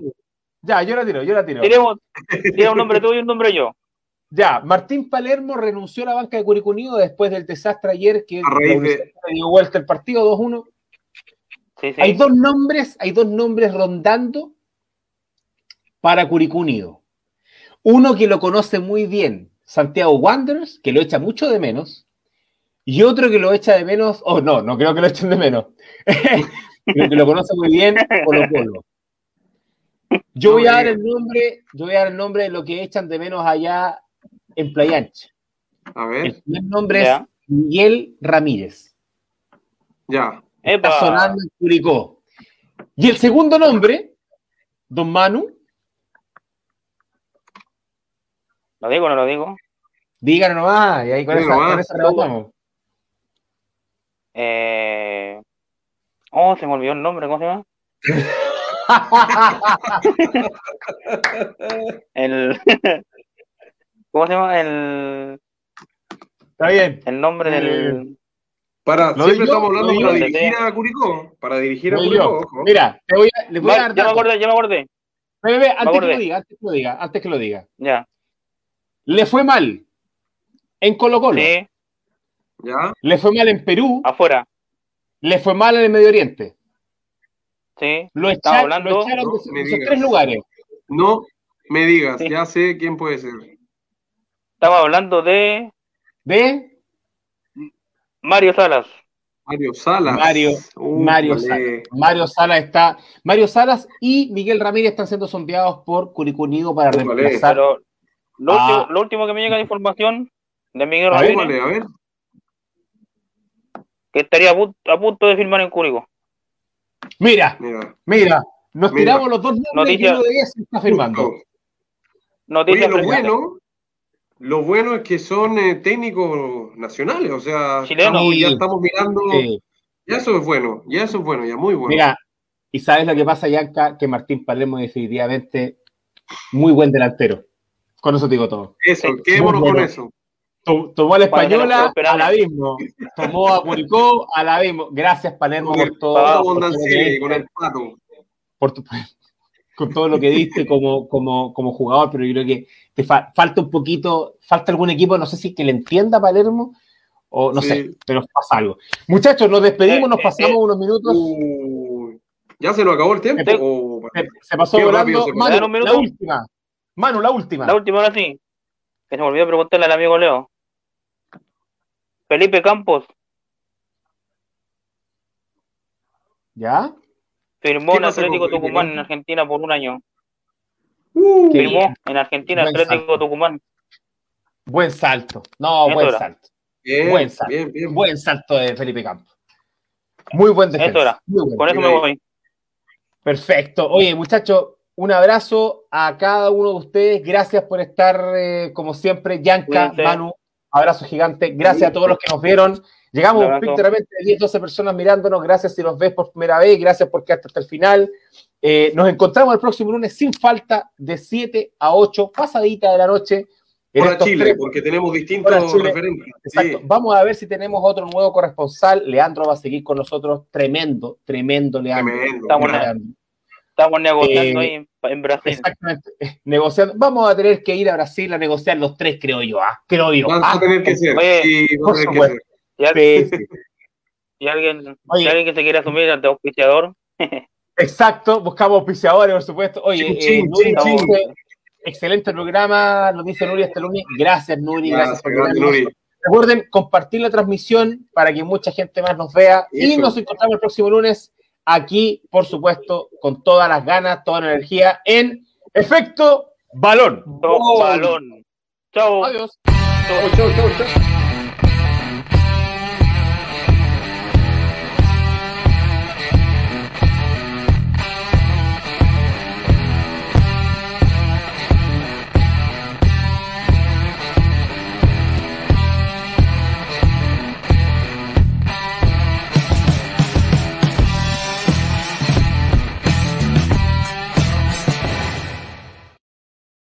Ya, yo la tiro, yo la tiro. Tiremos, tira un nombre tú y un nombre yo. Ya, Martín Palermo renunció a la banca de Curicunido después del desastre ayer que dio vuelta el partido 2-1. Sí, sí. Hay dos nombres, hay dos nombres rondando para Curicunido. Uno que lo conoce muy bien, Santiago Wanderers, que lo echa mucho de menos, y otro que lo echa de menos, oh no, no creo que lo echen de menos, pero que lo conoce muy bien, Colo Colo. Yo voy a dar el nombre, yo voy a dar el nombre de lo que echan de menos allá en Playa Ancha. A El ver, primer nombre es Miguel Ramírez. ya. Está sonando en Curicó. Y el segundo nombre, Don Manu, ¿Lo digo o no lo digo? díganos nomás, y ahí con Diga esa, nomás. con esa rematamos. Eh... Oh, se me olvidó el nombre, ¿cómo se llama? El... ¿Cómo se llama? El, Está bien. el nombre del... Para, Lo siempre digo, estamos hablando para dirigir a Curicó. Para dirigir a Curicó, yo. ojo. Mira, te voy a, les voy a dar ya me acordé, ya me acordé. Ve, ve, ve, antes que acordé. lo diga, antes que lo diga, antes que lo diga. Ya. Le fue mal en Colo Colo, Sí, ¿Ya? le fue mal en Perú, afuera. le fue mal en el Medio Oriente. Sí. Lo echaron, hablando- lo echaron No de esos- tres lugares. No me digas, Sí. ya sé quién puede ser. Estamos hablando de De Mario Salas. Mario Salas. Mario- Uh, Mario. Salas. Mario Salas está. Mario Salas y Miguel Ramírez están siendo sondeados por Curicunido para Vale. reemplazar. Pero lo, Ah. último, lo último que me llega de información de Miguel A ver, Ramírez, a ver. que estaría a punto, a punto de firmar en Curicó. Mira, Mira. mira, nos Mira. tiramos los dos nombres Noticia- y uno de ellos se está firmando. Justo. Oye, Noticias lo bueno, lo bueno es que son eh, técnicos nacionales, o sea, Chilenos. estamos- ya estamos mirando, Sí. ya eso es bueno, ya eso es bueno, ya muy bueno. Mira, y sabes lo que pasa, Yanka, que Martín Palermo definitivamente muy buen delantero. Con eso te digo todo. eso, sí, quedémonos muy con bueno. eso. To- Tomó a la española al abismo. Tomó a Curicó al abismo. Gracias, Palermo, por todo. por todo con el pato. por tu- con todo lo que diste como, como, como jugador, pero yo creo que te fa- falta un poquito, falta algún equipo, no sé si que le entienda a Palermo, o no Sí. sé, pero pasa algo. Muchachos, nos despedimos, nos Eh, eh, pasamos eh. unos minutos. Uh, ¿Ya se nos acabó el tiempo? Se, se pasó volando. se. Manu, la última. Manu, la última. La última ahora sí. Que se me olvidó preguntarle al amigo Leo. Felipe Campos ¿Ya? Firmó ¿Qué en con Atlético Tucumán en Argentina por un año. Uh, Firmó bien. en Argentina Buen Atlético salto. Tucumán. Buen salto. No, buen salto. bien, buen salto. bien, bien. Buen salto de Felipe Campos. Muy buen defensa. Muy buen. Con eso Bien me voy. Perfecto. Oye, muchachos, un abrazo a cada uno de ustedes. Gracias por estar, eh, como siempre, Yanka, Cuídense. Manu. Abrazo gigante. Gracias a todos los que nos vieron. Llegamos un pic de repente de 10, 12 personas mirándonos. Gracias si nos ves por primera vez. Gracias por quedarte hasta el final. Eh, nos encontramos el próximo lunes sin falta de 7 a 8, pasadita de la noche. en Hola estos Chile, tres- porque tenemos distintos Chile. referentes. Exacto. Sí. Vamos a ver si tenemos otro nuevo corresponsal. Leandro va a seguir con nosotros. Tremendo, tremendo Leandro. Tremendo. Estamos. Leandro. Estamos negociando Eh, ahí en, en Brasil. Exactamente. Negociando. Vamos a tener que ir a Brasil a negociar los tres, creo yo. ¿ah? Creo yo. Va Ah, a tener que ser. Oye, sí, por a supuesto. Y, al- sí, sí. y alguien, Oye. y alguien que se quiera asumir de auspiciador, Exacto. Buscamos auspiciadores, por supuesto. Oye, Chin, eh, chin, Nuri chin, nos chin. dice, excelente programa, nos dice Nuri Esteluni. Gracias, Nuri. Gracias, Gracias, por. Nuri. Recuerden compartir la transmisión para que mucha gente más nos vea. Y nos encontramos el próximo lunes aquí, por supuesto, con todas las ganas, toda la energía en Efecto Balón. balón. Chao. Adiós. Chao. Chau, chau.